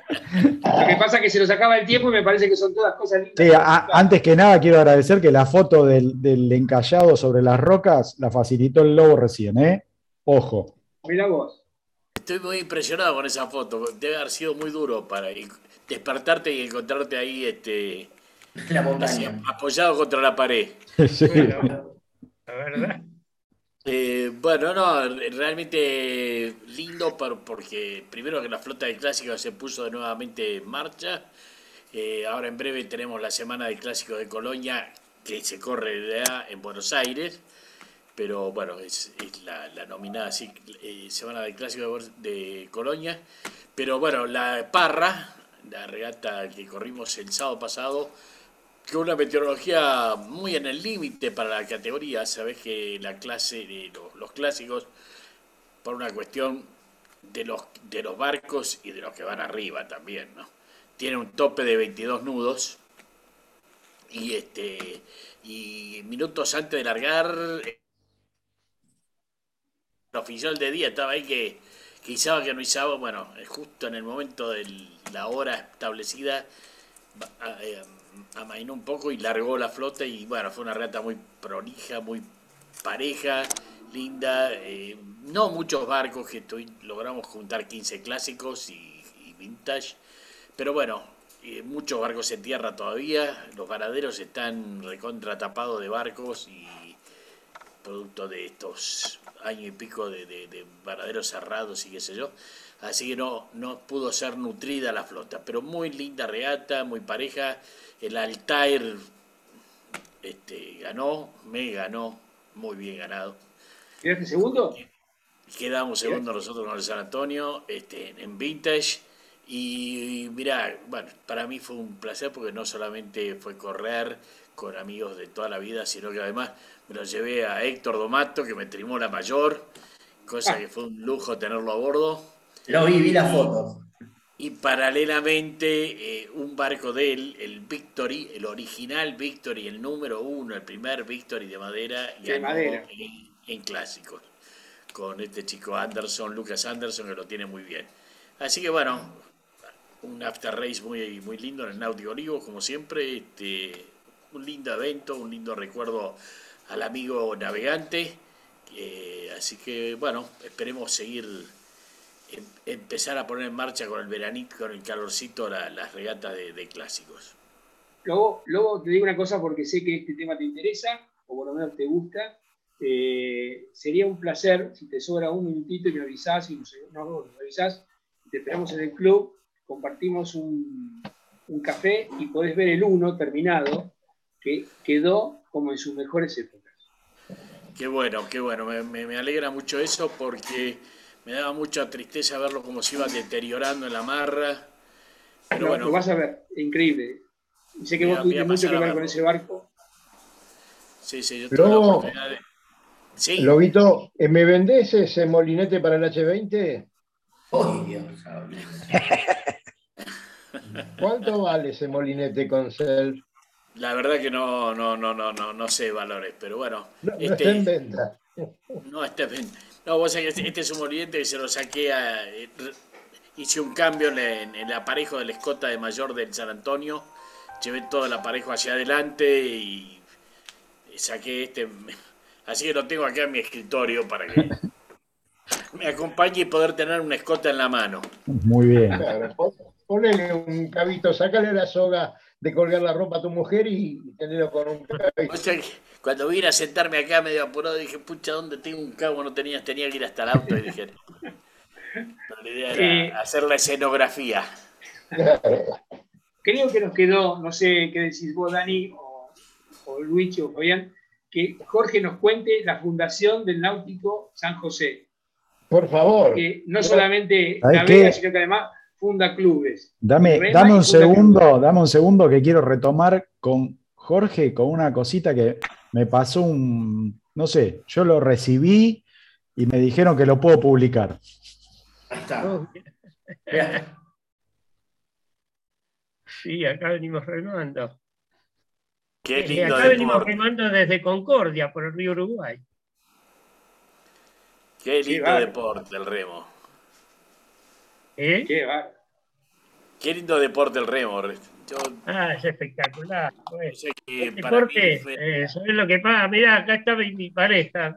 Lo que pasa es que se nos acaba el tiempo y me parece que son todas cosas lindas. Sí, a- antes que nada quiero agradecer que la foto del, del encallado sobre las rocas la facilitó el lobo recién, ¿eh? Ojo. Mirá vos. Estoy muy impresionado con esa foto. Debe haber sido muy duro para despertarte y encontrarte ahí este, la así, montaña. apoyado contra la pared. Sí. Bueno, la verdad. Eh, bueno, no, realmente lindo por- porque primero que la flota de clásicos se puso nuevamente en marcha. Eh, ahora en breve tenemos la semana de clásicos de Colonia que se corre en Buenos Aires. Pero bueno, es, es la, la nominada así, eh, semana de clásicos de, de Colonia. Pero bueno, la Parra, la regata que corrimos el sábado pasado, con una meteorología muy en el límite para la categoría. Sabes que la clase de los, clásicos, por una cuestión de los, de los barcos y de los que van arriba también, ¿no? Tiene un tope de 22 nudos. Y este y minutos antes de largar, el oficial de día estaba ahí que, que que no izaba. Bueno, justo en el momento de la hora establecida, ba- a- eh, amainó un poco y largó la flota y bueno, fue una regata muy prolija, muy pareja, linda, eh, no muchos barcos que logramos juntar 15 clásicos y, vintage, pero bueno, eh, muchos barcos en tierra todavía, los varaderos están recontra tapados de barcos y producto de estos años y pico de, de- de varaderos cerrados y qué sé yo. Así que no, no pudo ser nutrida la flota, pero muy linda regata, muy pareja. El Altair este, ganó, me ganó, muy bien ganado. ¿Quedaste segundo? Quedamos segundos nosotros con el San Antonio este, en Vintage. Y mirá, bueno, para mí fue un placer porque no solamente fue correr con amigos de toda la vida, sino que además me lo llevé a Héctor Domato, que me trimó la mayor, cosa Ah. que fue un lujo tenerlo a bordo. Lo vi, vi las fotos. Y paralelamente, eh, un barco de él, el Victory, el original Victory, el número uno, el primer Victory de madera, De ganó madera. En, en clásicos. Con este chico Anderson, Lucas Anderson, que lo tiene muy bien. Así que bueno, un after race muy, muy lindo en el Náutico Olivo, como siempre. Este, un lindo evento, un lindo recuerdo al amigo navegante. Eh, así que bueno, esperemos seguir empezar a poner en marcha con el veranito, con el calorcito, la- las regatas de, de clásicos. luego, luego te digo una cosa porque sé que este tema te interesa, o por lo menos te gusta. Eh, sería un placer si te sobra un minutito y me avisás, y nos, no, me avisás, te esperamos en el club, compartimos un, un café y podés ver el uno terminado, que quedó como en sus mejores épocas. Qué bueno, qué bueno, me, me, alegra mucho eso porque me daba mucha tristeza verlo como se iba deteriorando en la marra. Pero bueno, lo vas a ver, increíble. Y sé que vos tuviste mucho que ver con ese barco. Sí, sí, yo tuve la oportunidad de... Sí. Lobito, ¿me vendés ese molinete para el H20? ¡Oh, Dios! ¿Cuánto vale ese molinete con self? La verdad que no, no, no, no, no, no sé valores, pero bueno. No, este, está en venta. No está en venta. No, vos sabés que este, es un molinete que se lo saqué a. Hice un cambio en, el aparejo del escota de mayor del San Antonio. Llevé todo el aparejo hacia adelante y, saqué este. Así que lo tengo acá en mi escritorio para que me acompañe y poder tener una escota en la mano. Muy bien. ponele un cabito, sácale la soga de colgar la ropa a tu mujer y tenerlo con un cabito. cuando vine a sentarme acá medio apurado dije, pucha, ¿dónde tengo un cabo? No tenías, tenía que ir hasta el auto y dije, la idea era hacer la escenografía. Creo que nos quedó, no sé qué decís vos, Dani, o, o Luigi o Fabián, que Jorge nos cuente la fundación del Náutico San José. Por favor. Que no solamente navega, sino que además funda clubes. Dame, dame un segundo, dame un segundo que quiero retomar con Jorge con una cosita que me pasó un, no sé, yo lo recibí y me dijeron que lo puedo publicar. Ahí está. Oh, sí, acá venimos remando. Qué lindo acá venimos remando desde Concordia, por el río Uruguay. Qué lindo deporte el remo. ¿Eh? Qué, lindo deporte el remo. Ah, es espectacular. Pues. deporte, eso es lo que pasa. Mirá, acá está mi, pareja.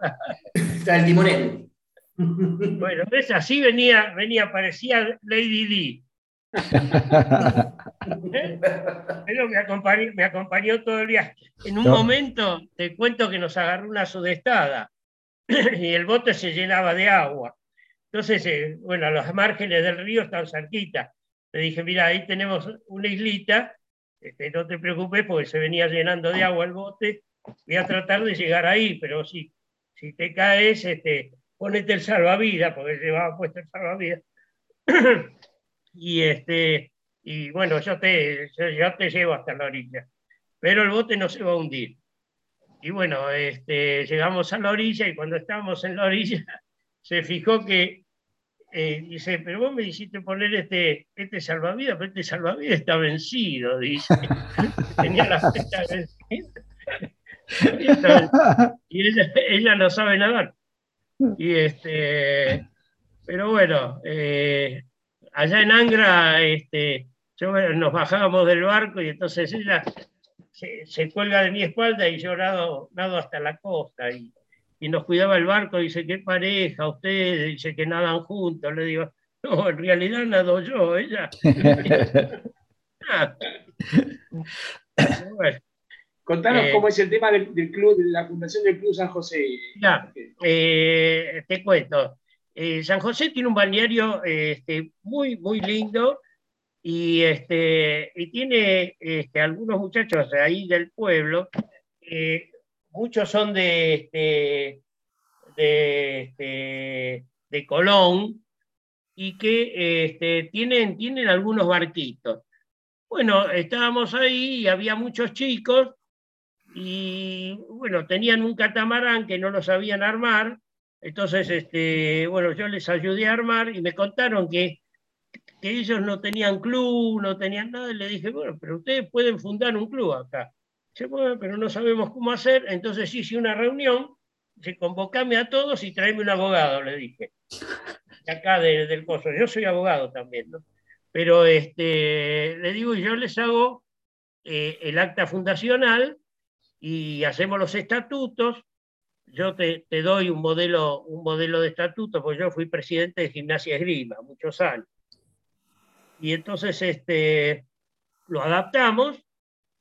Está el timonel. Bueno, ves, así venía, venía, parecía Lady D. ¿Eh? Pero me acompañó, me acompañó todo el día. En un momento te cuento que nos agarró una sudestada y el bote se llenaba de agua. Entonces, eh, bueno, a los márgenes del río están cerquita. Le dije, mira, ahí tenemos una islita, este, no te preocupes porque se venía llenando de agua el bote, voy a tratar de llegar ahí, pero si, si te caes, este, ponete el salvavidas, porque llevaba puesto el salvavidas. y, este, y bueno, yo te, yo te llevo hasta la orilla, pero el bote no se va a hundir. Y bueno, este, llegamos a la orilla y cuando estábamos en la orilla se fijó que, eh, dice, pero vos me hiciste poner este, este salvavidas, pero este salvavidas está vencido, dice. Tenía la fecha vencida. y ella, no sabe nadar. Y este, pero bueno, eh, allá en Angra, este, nos bajábamos del barco y entonces ella se, se, cuelga de mi espalda y yo nado, nado hasta la costa. Y, y nos cuidaba el barco, dice, qué pareja, ustedes, dice que nadan juntos. Le digo, no, en realidad nado yo, ella. Contanos eh, cómo es el tema del, club, de la fundación del Club San José. Ya, eh, te cuento. Eh, San José tiene un balneario este, muy, muy lindo y, este, y tiene este, algunos muchachos ahí del pueblo muchos son de, este, de, este, de Colón y que este, tienen, tienen algunos barquitos. Bueno, estábamos ahí y había muchos chicos y bueno, tenían un catamarán que no lo sabían armar, entonces este, bueno, yo les ayudé a armar y me contaron que, que ellos no tenían club, no tenían nada, y le dije, bueno, pero ustedes pueden fundar un club acá pero no sabemos cómo hacer, entonces hice una reunión, se convocame a todos y tráeme un abogado, le dije. Acá del coso, yo soy abogado también, ¿no? Pero este, le digo, yo les hago eh, el acta fundacional y hacemos los estatutos. Yo te, te, doy un modelo, un modelo de estatuto, porque yo fui presidente de Gimnasia Esgrima muchos años. Y entonces este, lo adaptamos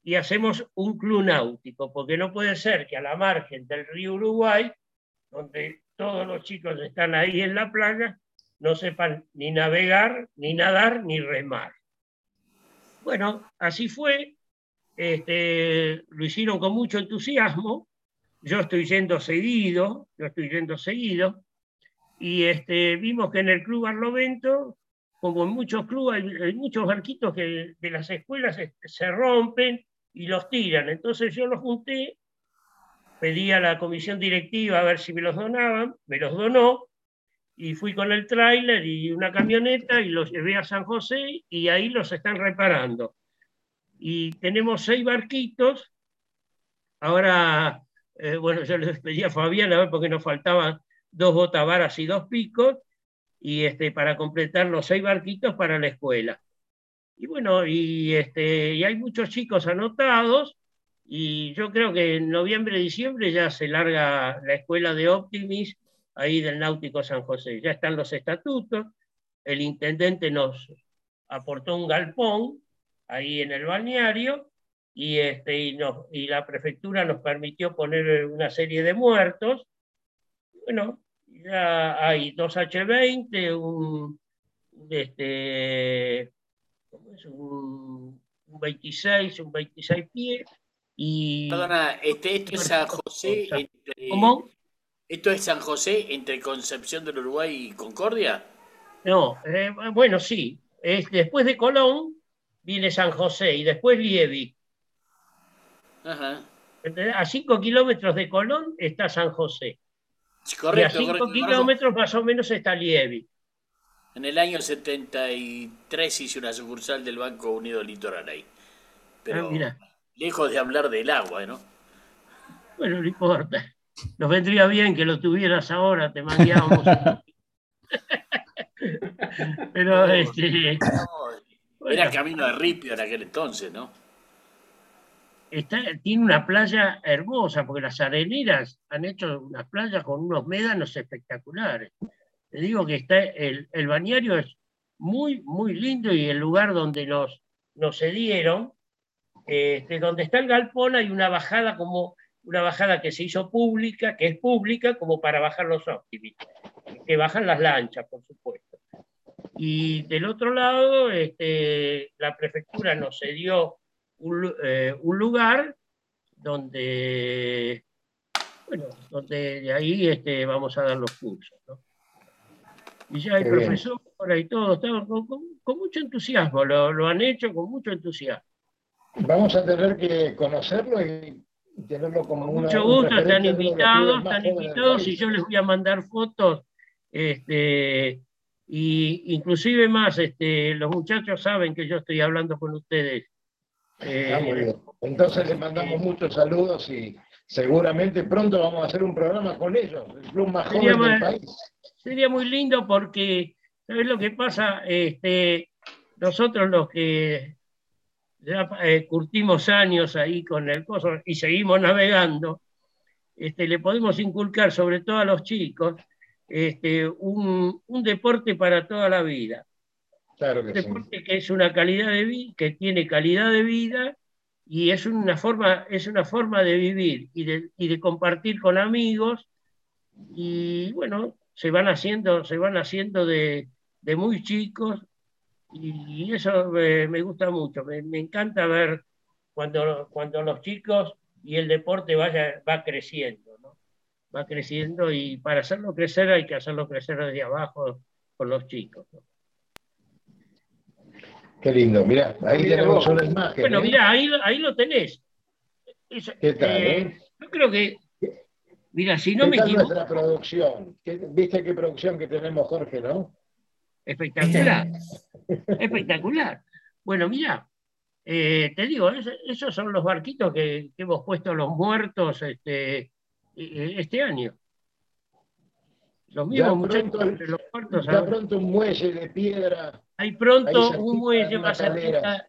y hacemos un club náutico, porque no puede ser que a la margen del río Uruguay, donde todos los chicos están ahí en la playa, no sepan ni navegar, ni nadar, ni remar. Bueno, así fue. Este, lo hicieron con mucho entusiasmo. Yo estoy yendo seguido, yo estoy yendo seguido. Y este, vimos que en el Club Barlovento, como en muchos clubes, hay, muchos barquitos que de las escuelas se rompen y los tiran. Entonces yo los junté, pedí a la comisión directiva a ver si me los donaban, me los donó, y fui con el tráiler y una camioneta y los llevé a San José y ahí los están reparando. Y tenemos seis barquitos. Ahora, eh, bueno, yo les pedí a Fabián a ver porque nos faltaban dos botavaras y dos picos y este, para completar los seis barquitos para la escuela. Y bueno, y, este, y hay muchos chicos anotados y yo creo que en noviembre, diciembre ya se larga la escuela de Optimis ahí del Náutico San José. Ya están los estatutos, el intendente nos aportó un galpón ahí en el balneario y, este, y, y la prefectura nos permitió poner una serie de muertos. Bueno, ya hay dos H20, un, este, un, 26, un 26 pies. Y, Perdona, este, esto es San José. Entre, ¿Cómo? ¿Esto es San José entre Concepción del Uruguay y Concordia? No, eh, bueno, sí. Es, después de Colón viene San José y después Lievi. Ajá. A cinco kilómetros de Colón está San José. Correcto, y a cinco kilómetros más o menos está Lievi. En el año 73 hice una sucursal del Banco Unido Litoral ahí. Pero Ah, lejos de hablar del agua, ¿no? Bueno, no importa. Nos vendría bien que lo tuvieras ahora, te mangueábamos. Pero este. Era bueno, camino de Ripio en aquel entonces, ¿no? está- tiene una playa hermosa, porque las areneras han hecho unas playas con unos médanos espectaculares. Te digo que está el, el bañario es muy, muy lindo y el lugar donde nos, nos cedieron, este, donde está el galpón hay una bajada como una bajada que se hizo pública, que es pública, como para bajar los óptimos, que bajan las lanchas, por supuesto. Y del otro lado, este, la prefectura nos cedió un, eh, un lugar donde, bueno, donde de ahí este, vamos a dar los cursos. ¿no? Y ya hay Qué bien. profesora y todo, estaban con, con- con mucho entusiasmo, lo, lo han hecho con mucho entusiasmo. Vamos a tener que conocerlo y tenerlo como Con una. mucho un gusto, están invitados, están invitados y yo les voy a mandar fotos, este, y inclusive más, este, los muchachos saben que yo estoy hablando con ustedes. Eh, Ah, muy bien. Entonces les mandamos muchos saludos y seguramente pronto vamos a hacer un programa con ellos, el club más joven del país. Sería muy lindo porque, ¿sabes lo que pasa? Este, nosotros los que ya eh, curtimos años ahí con el coso y seguimos navegando, este, le podemos inculcar sobre todo a los chicos este, un, un deporte para toda la vida. Claro Un que sí. deporte que es una calidad de vida, que tiene calidad de vida y es una forma, es una forma de vivir y de, y de compartir con amigos y bueno, se van haciendo, se van haciendo de, de muy chicos y eso me, me gusta mucho. Me, me encanta ver cuando, cuando los chicos y el deporte vaya, va creciendo, ¿no? Va creciendo y para hacerlo crecer hay que hacerlo crecer desde abajo con los chicos. ¿no? Qué lindo, mirá, ahí Mirá tenemos vos. una imagen. Bueno, ¿eh? mira, ahí, lo- ahí lo tenés. Eso, ¿Qué tal, eh, eh? Yo creo que, mira, si no ¿Qué me tal equivoco, nuestra producción? ¿Qué- ¿Viste qué producción que tenemos, Jorge, no? espectacular, espectacular. Bueno, mira, eh, te digo, es- esos son los barquitos que, que hemos puesto los muertos este, eh, este año. Los Ya mismos muchachos los muertos. ya pronto un muelle de piedra. Hay pronto un muelle más,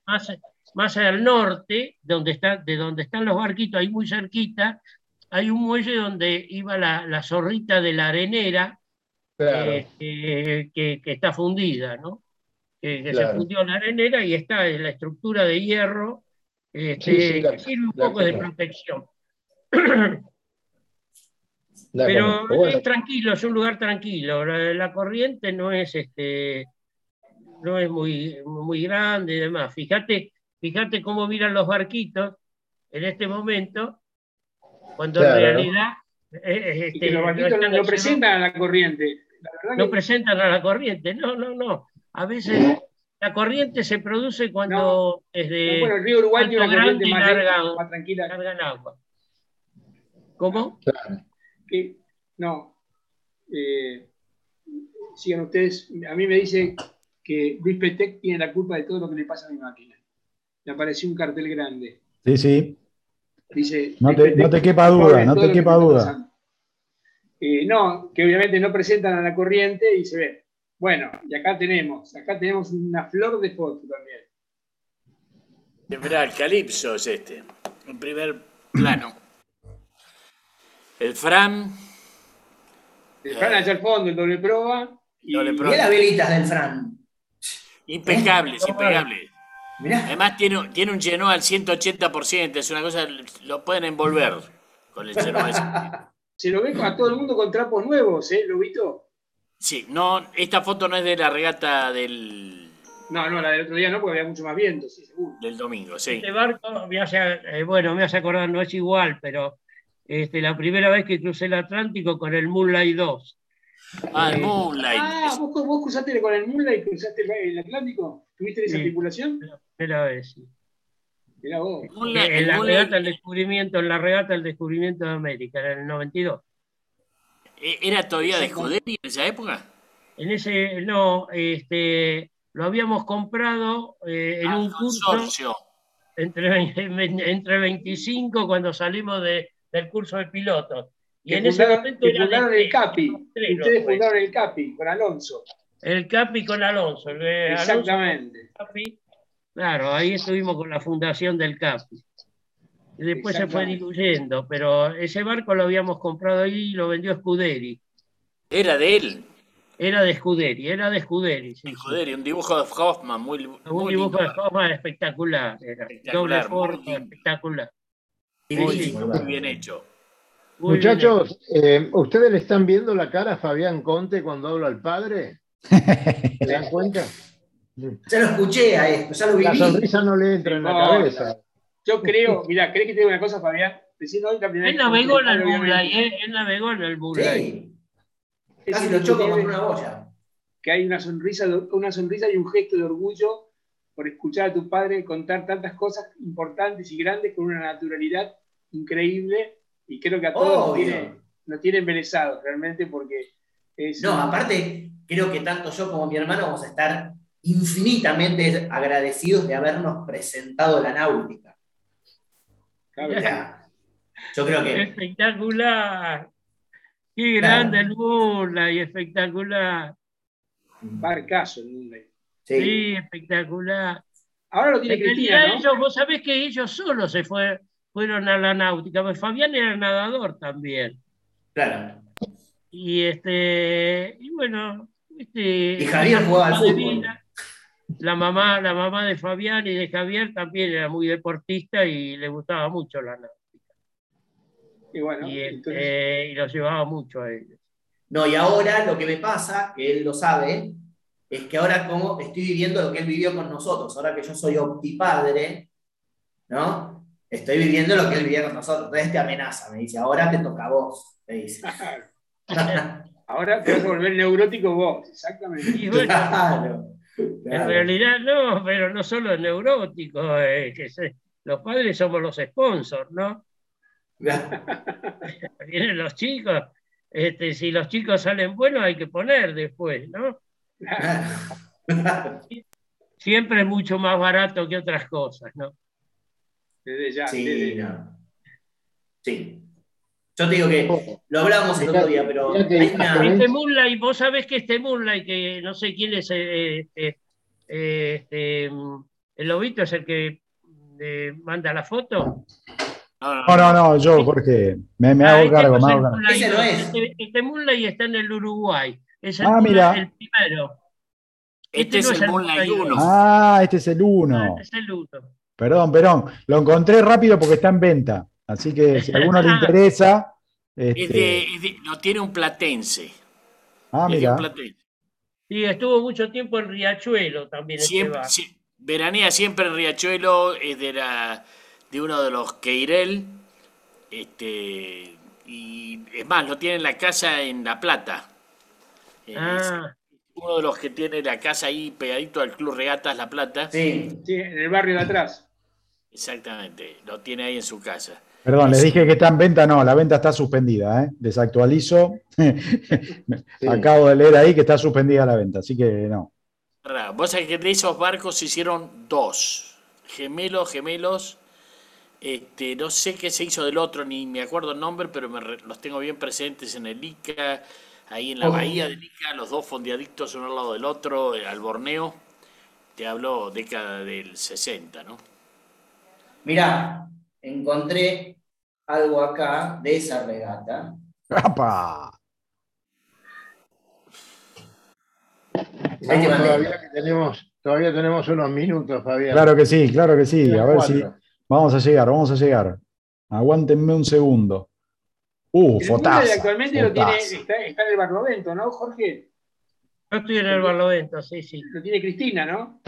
más, más al norte, donde está, de donde están los barquitos, ahí muy cerquita, hay un muelle donde iba la, la zorrita de la arenera, Claro, eh, que, que- que está fundida, ¿no? Que, que se fundió la arenera y está en la estructura de hierro este, Sí, sí, la- que sirve un poco de protección. Pero. Bueno, es tranquilo, es un lugar tranquilo. La, la corriente no es este no es muy, muy grande y demás. Fíjate, fíjate cómo miran los barquitos en este momento, cuando Claro. en realidad eh, Y este, que los no no, presentan a la corriente. La no que- presentan a la corriente. No, no, no. A veces la corriente se produce cuando desde bueno, el río Uruguay tiene una corriente Grande más, larga- más tranquila. cargan agua. ¿Cómo? claro. que no. Eh, sigan ustedes. A mí me dice que Luis Petec tiene la culpa de todo lo que le pasa a mi máquina. Le apareció un cartel grande. Sí, sí. Dice. No te- no te quepa duda, no te quepa duda. Eh, no, que obviamente no presentan a la corriente y se ve. Bueno, y acá tenemos, acá tenemos una flor de foto también. Mirá, el Calipso es este, en primer plano. El Fran, El Fran allá al fondo, el doble proa. Y, Doble. Mirá las velitas del Fran. impecable, es impecable. Mirá. Además tiene, tiene un Genoa al 180%, es una cosa, lo pueden envolver con el Genoa ese. Se lo ve a todo el mundo con trapos nuevos, ¿eh? ¿Lo visto? Sí, no, esta foto no es de la regata del, No, no, la del otro día no, porque había mucho más viento, sí, seguro. del domingo, sí. Este barco, me hace, eh, bueno, me hace acordar, no es igual, pero este, la primera vez que crucé el Atlántico con el Moonlight 2. Ah, el Moonlight. Ah, ¿vos, vos cruzaste con el Mula y cruzaste el, el Atlántico? ¿Tuviste esa Sí. tripulación? La. Mirá vos. Moonlight- En el la regata del descubrimiento, en la regata del descubrimiento de América, en el 92. ¿E- ¿Era todavía de Scuderi en esa época? En ese, no, este, lo habíamos comprado eh, en Ah, un curso consorcio. entre, ve- entre 25 cuando salimos de- del curso de pilotos. Y Que en ese momento era fundaron de- el CAPI. Tres, Ustedes pues. fundaron el CAPI con Alonso. El Capi con Alonso. Exactamente. Capi. Claro, ahí estuvimos con la fundación del Capi. Y después se fue diluyendo, pero ese barco lo habíamos comprado ahí y lo vendió Scuderi. Era de él, Era de Scuderi, era de Scuderi. sí, sí. Scuderi, un dibujo de Hoffman muy, Un muy dibujo lindo. de Hoffman espectacular. Era. Espectacular, Doble forma, espectacular. Muy, lindo. muy bien hecho. Muy bien Muchachos, eh, ¿ustedes le están viendo la cara a Fabián Conte cuando habla al padre? ¿Se dan cuenta? Ya lo escuché a esto, ya lo La viví. sonrisa no le entra en la No, cabeza. Yo creo, mirá, ¿crees que digo una cosa, Fabián? Recién hoy la primera Él que navegó en el ¿eh? Él navegó en el. Sí, casi lo indiscutible contra una boya. Que hay una sonrisa, una sonrisa y un gesto de orgullo por escuchar a tu padre contar tantas cosas importantes y grandes con una naturalidad increíble y creo que a todos nos tiene, nos tiene embelesados realmente porque es... No, aparte, creo que tanto yo como mi hermano vamos a estar infinitamente agradecidos de habernos presentado la náutica. claro, O sea, yo creo que Espectacular. Qué grande el Moonlight, espectacular. barcazo el sí. Sí, espectacular. Ahora lo tiene En Cristina, ¿no? ellos, vos sabés que ellos solos se fue, fueron a la náutica, porque Fabián era nadador también. claro. Y este, y bueno, este, Y Javier jugaba al fútbol. La mamá, la mamá de Fabián y de Javier también era muy deportista y le gustaba mucho la náutica. Y bueno, Y, entonces, y los llevaba mucho a ellos. No, y ahora lo que me pasa, que él lo sabe, es que ahora como estoy viviendo lo que él vivió con nosotros, ahora que yo soy optipadre, ¿no? Estoy viviendo lo que él vivía con nosotros. Entonces te amenaza, me dice, ahora te toca a vos, te dice. ahora te vas a volver neurótico vos, exactamente. Y bueno, claro. En realidad no, pero no solo es neurótico, eh, que se- los padres somos los sponsors, ¿no? Vienen los chicos, este, si los chicos salen buenos hay que poner después, ¿no? Siempre es mucho más barato que otras cosas, ¿no? Desde ya. Sí, desde- no. Sí. Yo te digo que lo hablamos el otro día, pero hay una. Este Moonlight, vos sabés que este Moonlight, que no sé quién es, eh, eh, eh, este, mm, el lobito es el que eh, manda la foto. No, no, No, yo, Jorge, me, me Ah, hago este cargo, me es hago el cargo. Moonlight, Ese no es. Este, este Moonlight está en el Uruguay. Es el, Ah, mira. el primero. Este no es el Moonlight 1. Ah, este es el Ah, uno. este es el uno. Perdón, perdón. Lo encontré rápido porque está en venta. Así que si a alguno le interesa. Es este, de- es de- lo tiene un platense. Ah, mira. Sí, estuvo mucho tiempo en Riachuelo también. este Siempre, siempre en Riachuelo, es de, la, de uno de los Queirel. Este, y es más, lo tiene en la casa en La Plata. Ah, uno de los que tiene la casa ahí pegadito al Club Regatas La Plata. Sí. Sí, en el barrio de atrás. Exactamente, lo tiene ahí en su casa. Perdón, les dije que está en venta. No, la venta está suspendida. ¿eh? Desactualizo. Acabo de leer ahí que está suspendida la venta. Así que no. Vos sabés que de esos barcos se hicieron dos. Gemelos, gemelos. Este, no sé qué se hizo del otro, ni me acuerdo el nombre, pero me los tengo bien presentes en el Ica, ahí en la Oh. bahía del Ica, los dos fondeaditos uno al lado del otro, eh, al Borneo. Te hablo década del 60, ¿no? Mirá, encontré algo acá de esa regata. ¡Apa! Ahí te todavía, que tenemos, todavía tenemos unos minutos, Fabián. Claro que sí, claro que sí. A ver si. Vamos a llegar, vamos a llegar. Aguántenme un segundo. Uh, fotaza. Actualmente lo tiene, está, está en el Barlovento, ¿no, Jorge? yo estoy en el Barlovento, sí, sí. Lo tiene Cristina, ¿no?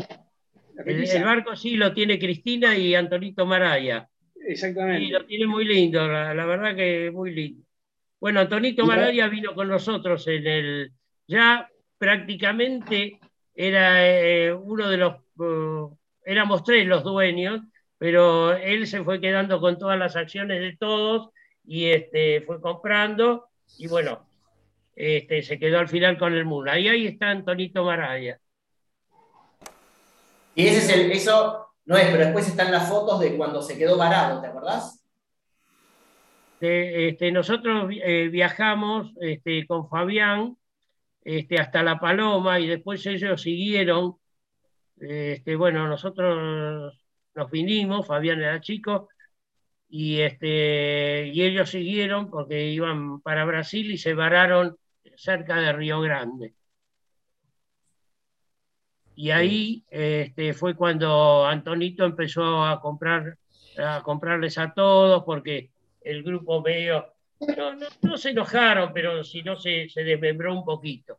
El, el barco sí lo tiene Cristina y Antonito Maraya. Exactamente. Y lo tiene muy lindo, la, la verdad que muy lindo. Bueno, Antonito Mira. Maraya vino con nosotros en el. Ya prácticamente era eh, uno de los. eh, éramos tres los dueños, pero él se fue quedando con todas las acciones de todos y este, fue comprando y bueno, este, se quedó al final con el Mula. Y ahí está Antonito Maraya. Y ese es el, eso no es, pero después están las fotos de cuando se quedó varado, ¿te acordás? Este, nosotros eh, viajamos este, con Fabián este, hasta La Paloma y después ellos siguieron. Este, bueno, nosotros nos vinimos, Fabián era chico, y, este, y ellos siguieron porque iban para Brasil y se vararon cerca de Río Grande. Y ahí este, fue cuando Antonito empezó a comprar, a comprarles a todos, porque el grupo medio, no, no, no se enojaron, pero si no se, se desmembró un poquito.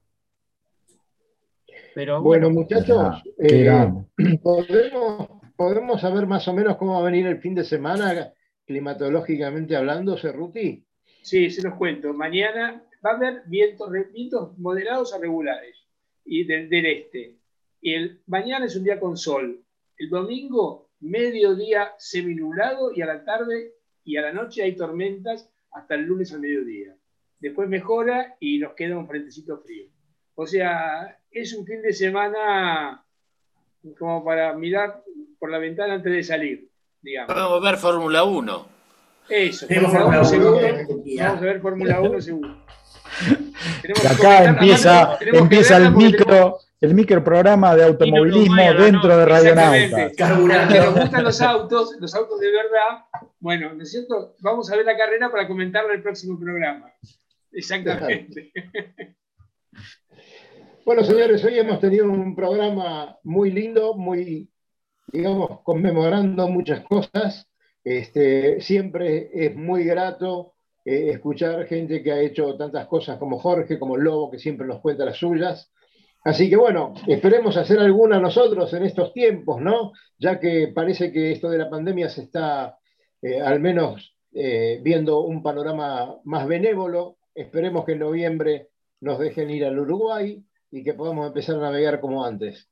Pero Bueno, bueno, muchachos, Qué eh. ¿podemos, ¿podemos saber más o menos cómo va a venir el fin de semana, climatológicamente hablando, Cerruti? Sí, se los cuento. Mañana va a haber vientos, vientos moderados a regulares y del, del este. Y el, mañana es un día con sol. El domingo, mediodía seminublado y a la tarde y a la noche hay tormentas hasta el lunes al mediodía. Después mejora y nos queda un frentecito frío. O sea, es un fin de semana como para mirar por la ventana antes de salir, digamos. Vamos a ver Fórmula 1. Eso, Tenemos Fórmula Fórmula 1 uno seguro. en Turquía. Vamos a ver Fórmula 1 seguro. Acá empieza, empieza el micro, el microprograma de automovilismo la dentro de noche. Radionautas. Exactamente. Carburando. Que nos gustan los autos, los autos de verdad. Bueno, ¿no es cierto? Vamos a ver la carrera para comentarla en el próximo programa. Exactamente. Bueno, señores, hoy hemos tenido un programa muy lindo, muy, digamos, conmemorando muchas cosas. Este, siempre es muy grato eh, escuchar gente que ha hecho tantas cosas como Jorge, como Lobo, que siempre nos cuenta las suyas. Así que bueno, esperemos hacer alguna nosotros en estos tiempos, ¿no? Ya que parece que esto de la pandemia se está eh, al menos eh, viendo un panorama más benévolo. Esperemos que en noviembre nos dejen ir al Uruguay y que podamos empezar a navegar como antes.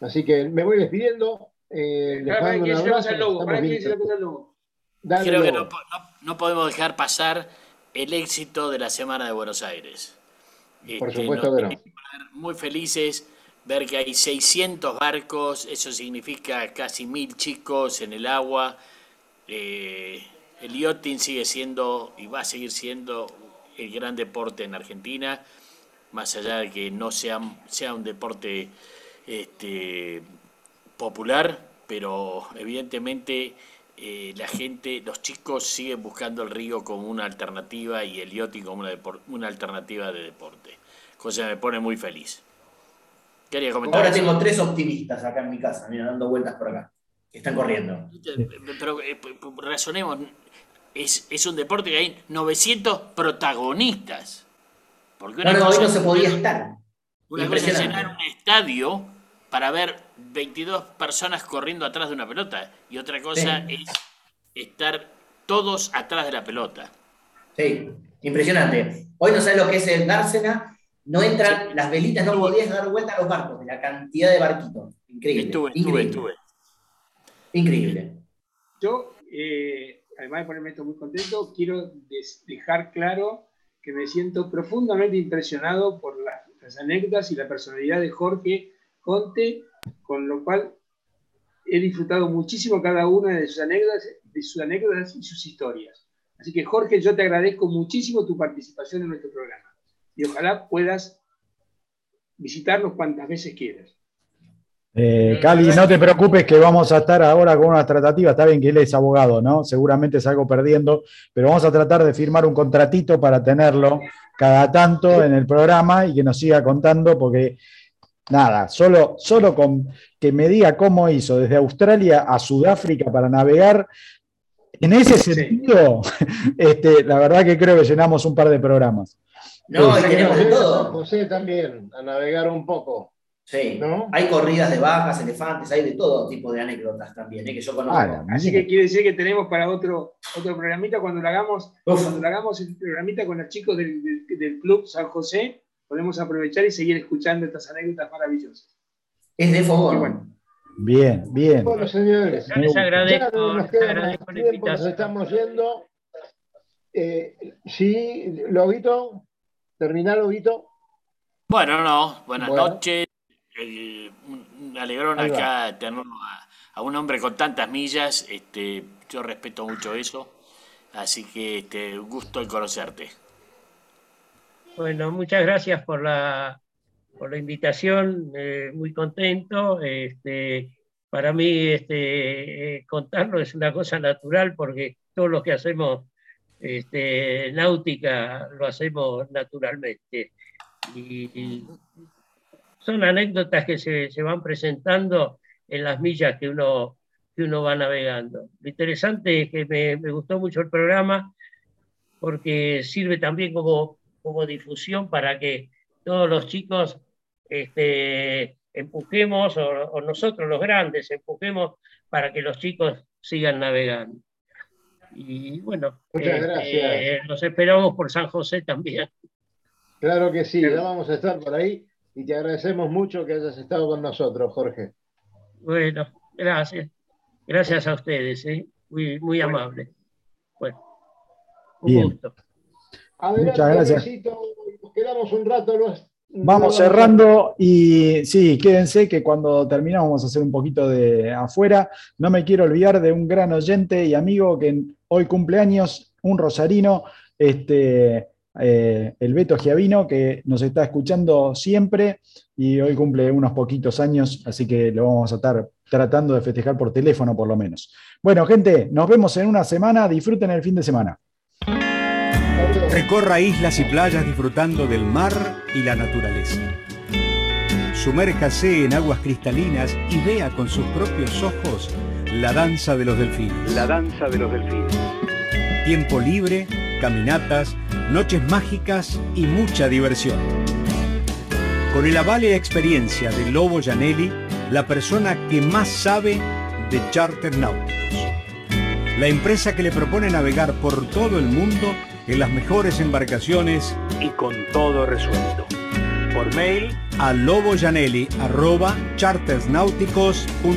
Así que me voy despidiendo. Eh, les mando que un abrazo, Creo que no, no- no podemos dejar pasar el éxito de la Semana de Buenos Aires. Por Este, supuesto que no. Muy felices ver que hay 600 barcos, eso significa casi mil chicos en el agua. Eh, el yachting sigue siendo y va a seguir siendo el gran deporte en Argentina, más allá de que no sea, sea un deporte este, popular, pero evidentemente eh, la gente, los chicos siguen buscando el río como una alternativa y el yachting como una, una alternativa de deporte, cosa que me pone muy feliz. Quería comentar Ahora tengo tres optimistas acá en mi casa, mira, dando vueltas por acá. que están corriendo. Pero eh, razonemos, es, es un deporte que hay 900 protagonistas. Porque No, no, hoy no se podía estar. Una cosa es llenar un estadio para ver 22 personas corriendo atrás de una pelota y otra cosa es estar todos atrás de la pelota. Sí, impresionante. Hoy no sabes lo que es el dársena, no entran las velitas, no podías dar vuelta a los barcos, de la cantidad de barquitos. Increíble. Estuve, estuve, increíble. estuve. Increíble. Yo, eh, además de ponerme esto muy contento, quiero dejar claro que me siento profundamente impresionado por las, las anécdotas y la personalidad de Jorge Conte, con lo cual he disfrutado muchísimo cada una de sus anécdotas, de sus anécdotas y sus historias. Así que Jorge, yo te agradezco muchísimo tu participación en nuestro programa y ojalá puedas visitarnos cuantas veces quieras. Eh, Cali, no te preocupes que vamos a estar ahora con una tratativa. Está bien que él es abogado, ¿no? Seguramente salgo perdiendo, pero vamos a tratar de firmar un contratito para tenerlo cada tanto en el programa y que nos siga contando, porque nada, solo, solo con que me diga cómo hizo desde Australia a Sudáfrica para navegar. En ese sentido, este, la verdad que creo que llenamos un par de programas. No, y tenemos de todo. José también, a navegar un poco. Sí. ¿No? Hay corridas de vacas, elefantes, hay de todo tipo de anécdotas también, ¿eh? que yo conozco. Ah, Así que quiere decir que tenemos para otro, otro programita cuando lo hagamos, Uf. cuando lo hagamos el programita con los chicos del, del- del Club San José, podemos aprovechar y seguir escuchando estas anécdotas maravillosas. Es de bueno. Bien, bien. Bueno, señores, Yo les ya agradezco, no nos les queda agradezco tiempo, nos invitación. estamos yendo. Eh, sí, Lobito, terminá, Lobito. Bueno, no, buenas Bueno. noches. Eh, va. acá tener a, a un hombre con tantas millas. Este, yo respeto mucho eso. Así que este, un gusto en conocerte. Bueno, muchas gracias por la, por la invitación, eh, muy contento. Este, para mí este, eh, contarlo es una cosa natural porque todo lo que hacemos este, náutica lo hacemos naturalmente. Y, son anécdotas que se, se van presentando en las millas que uno, que uno va navegando. Lo interesante es que me, me gustó mucho el programa porque sirve también como, como difusión para que todos los chicos este, empujemos, o, o nosotros los grandes empujemos para que los chicos sigan navegando. Y bueno, Muchas este, gracias. los esperamos por San José también. Claro que sí, ya vamos a estar por ahí y te agradecemos mucho que hayas estado con nosotros, Jorge. Bueno, gracias. Gracias a ustedes, ¿eh? muy, muy amable. Bueno, un Bien. gusto. Adelante, Muchas gracias. Nos quedamos un rato. los- Vamos cerrando y sí, quédense que cuando terminamos vamos a hacer un poquito de afuera. No me quiero olvidar de un gran oyente y amigo que hoy cumpleaños, un rosarino, este, eh, el Beto Giavino, que nos está escuchando siempre y hoy cumple unos poquitos años, así que lo vamos a estar tratando de festejar por teléfono por lo menos. Bueno, gente, nos vemos en una semana, disfruten el fin de semana. Recorra islas y playas disfrutando del mar y la naturaleza. Sumérjase en aguas cristalinas y vea con sus propios ojos la danza de los delfines. La danza de los delfines. Tiempo libre, caminatas, noches mágicas y mucha diversión. Con el aval y la experiencia de Lobo Janelli, la persona que más sabe de charter náuticos. La empresa que le propone navegar por todo el mundo en las mejores embarcaciones Y con todo resuelto. por mail a loboyanelli@chartersnáuticos.com.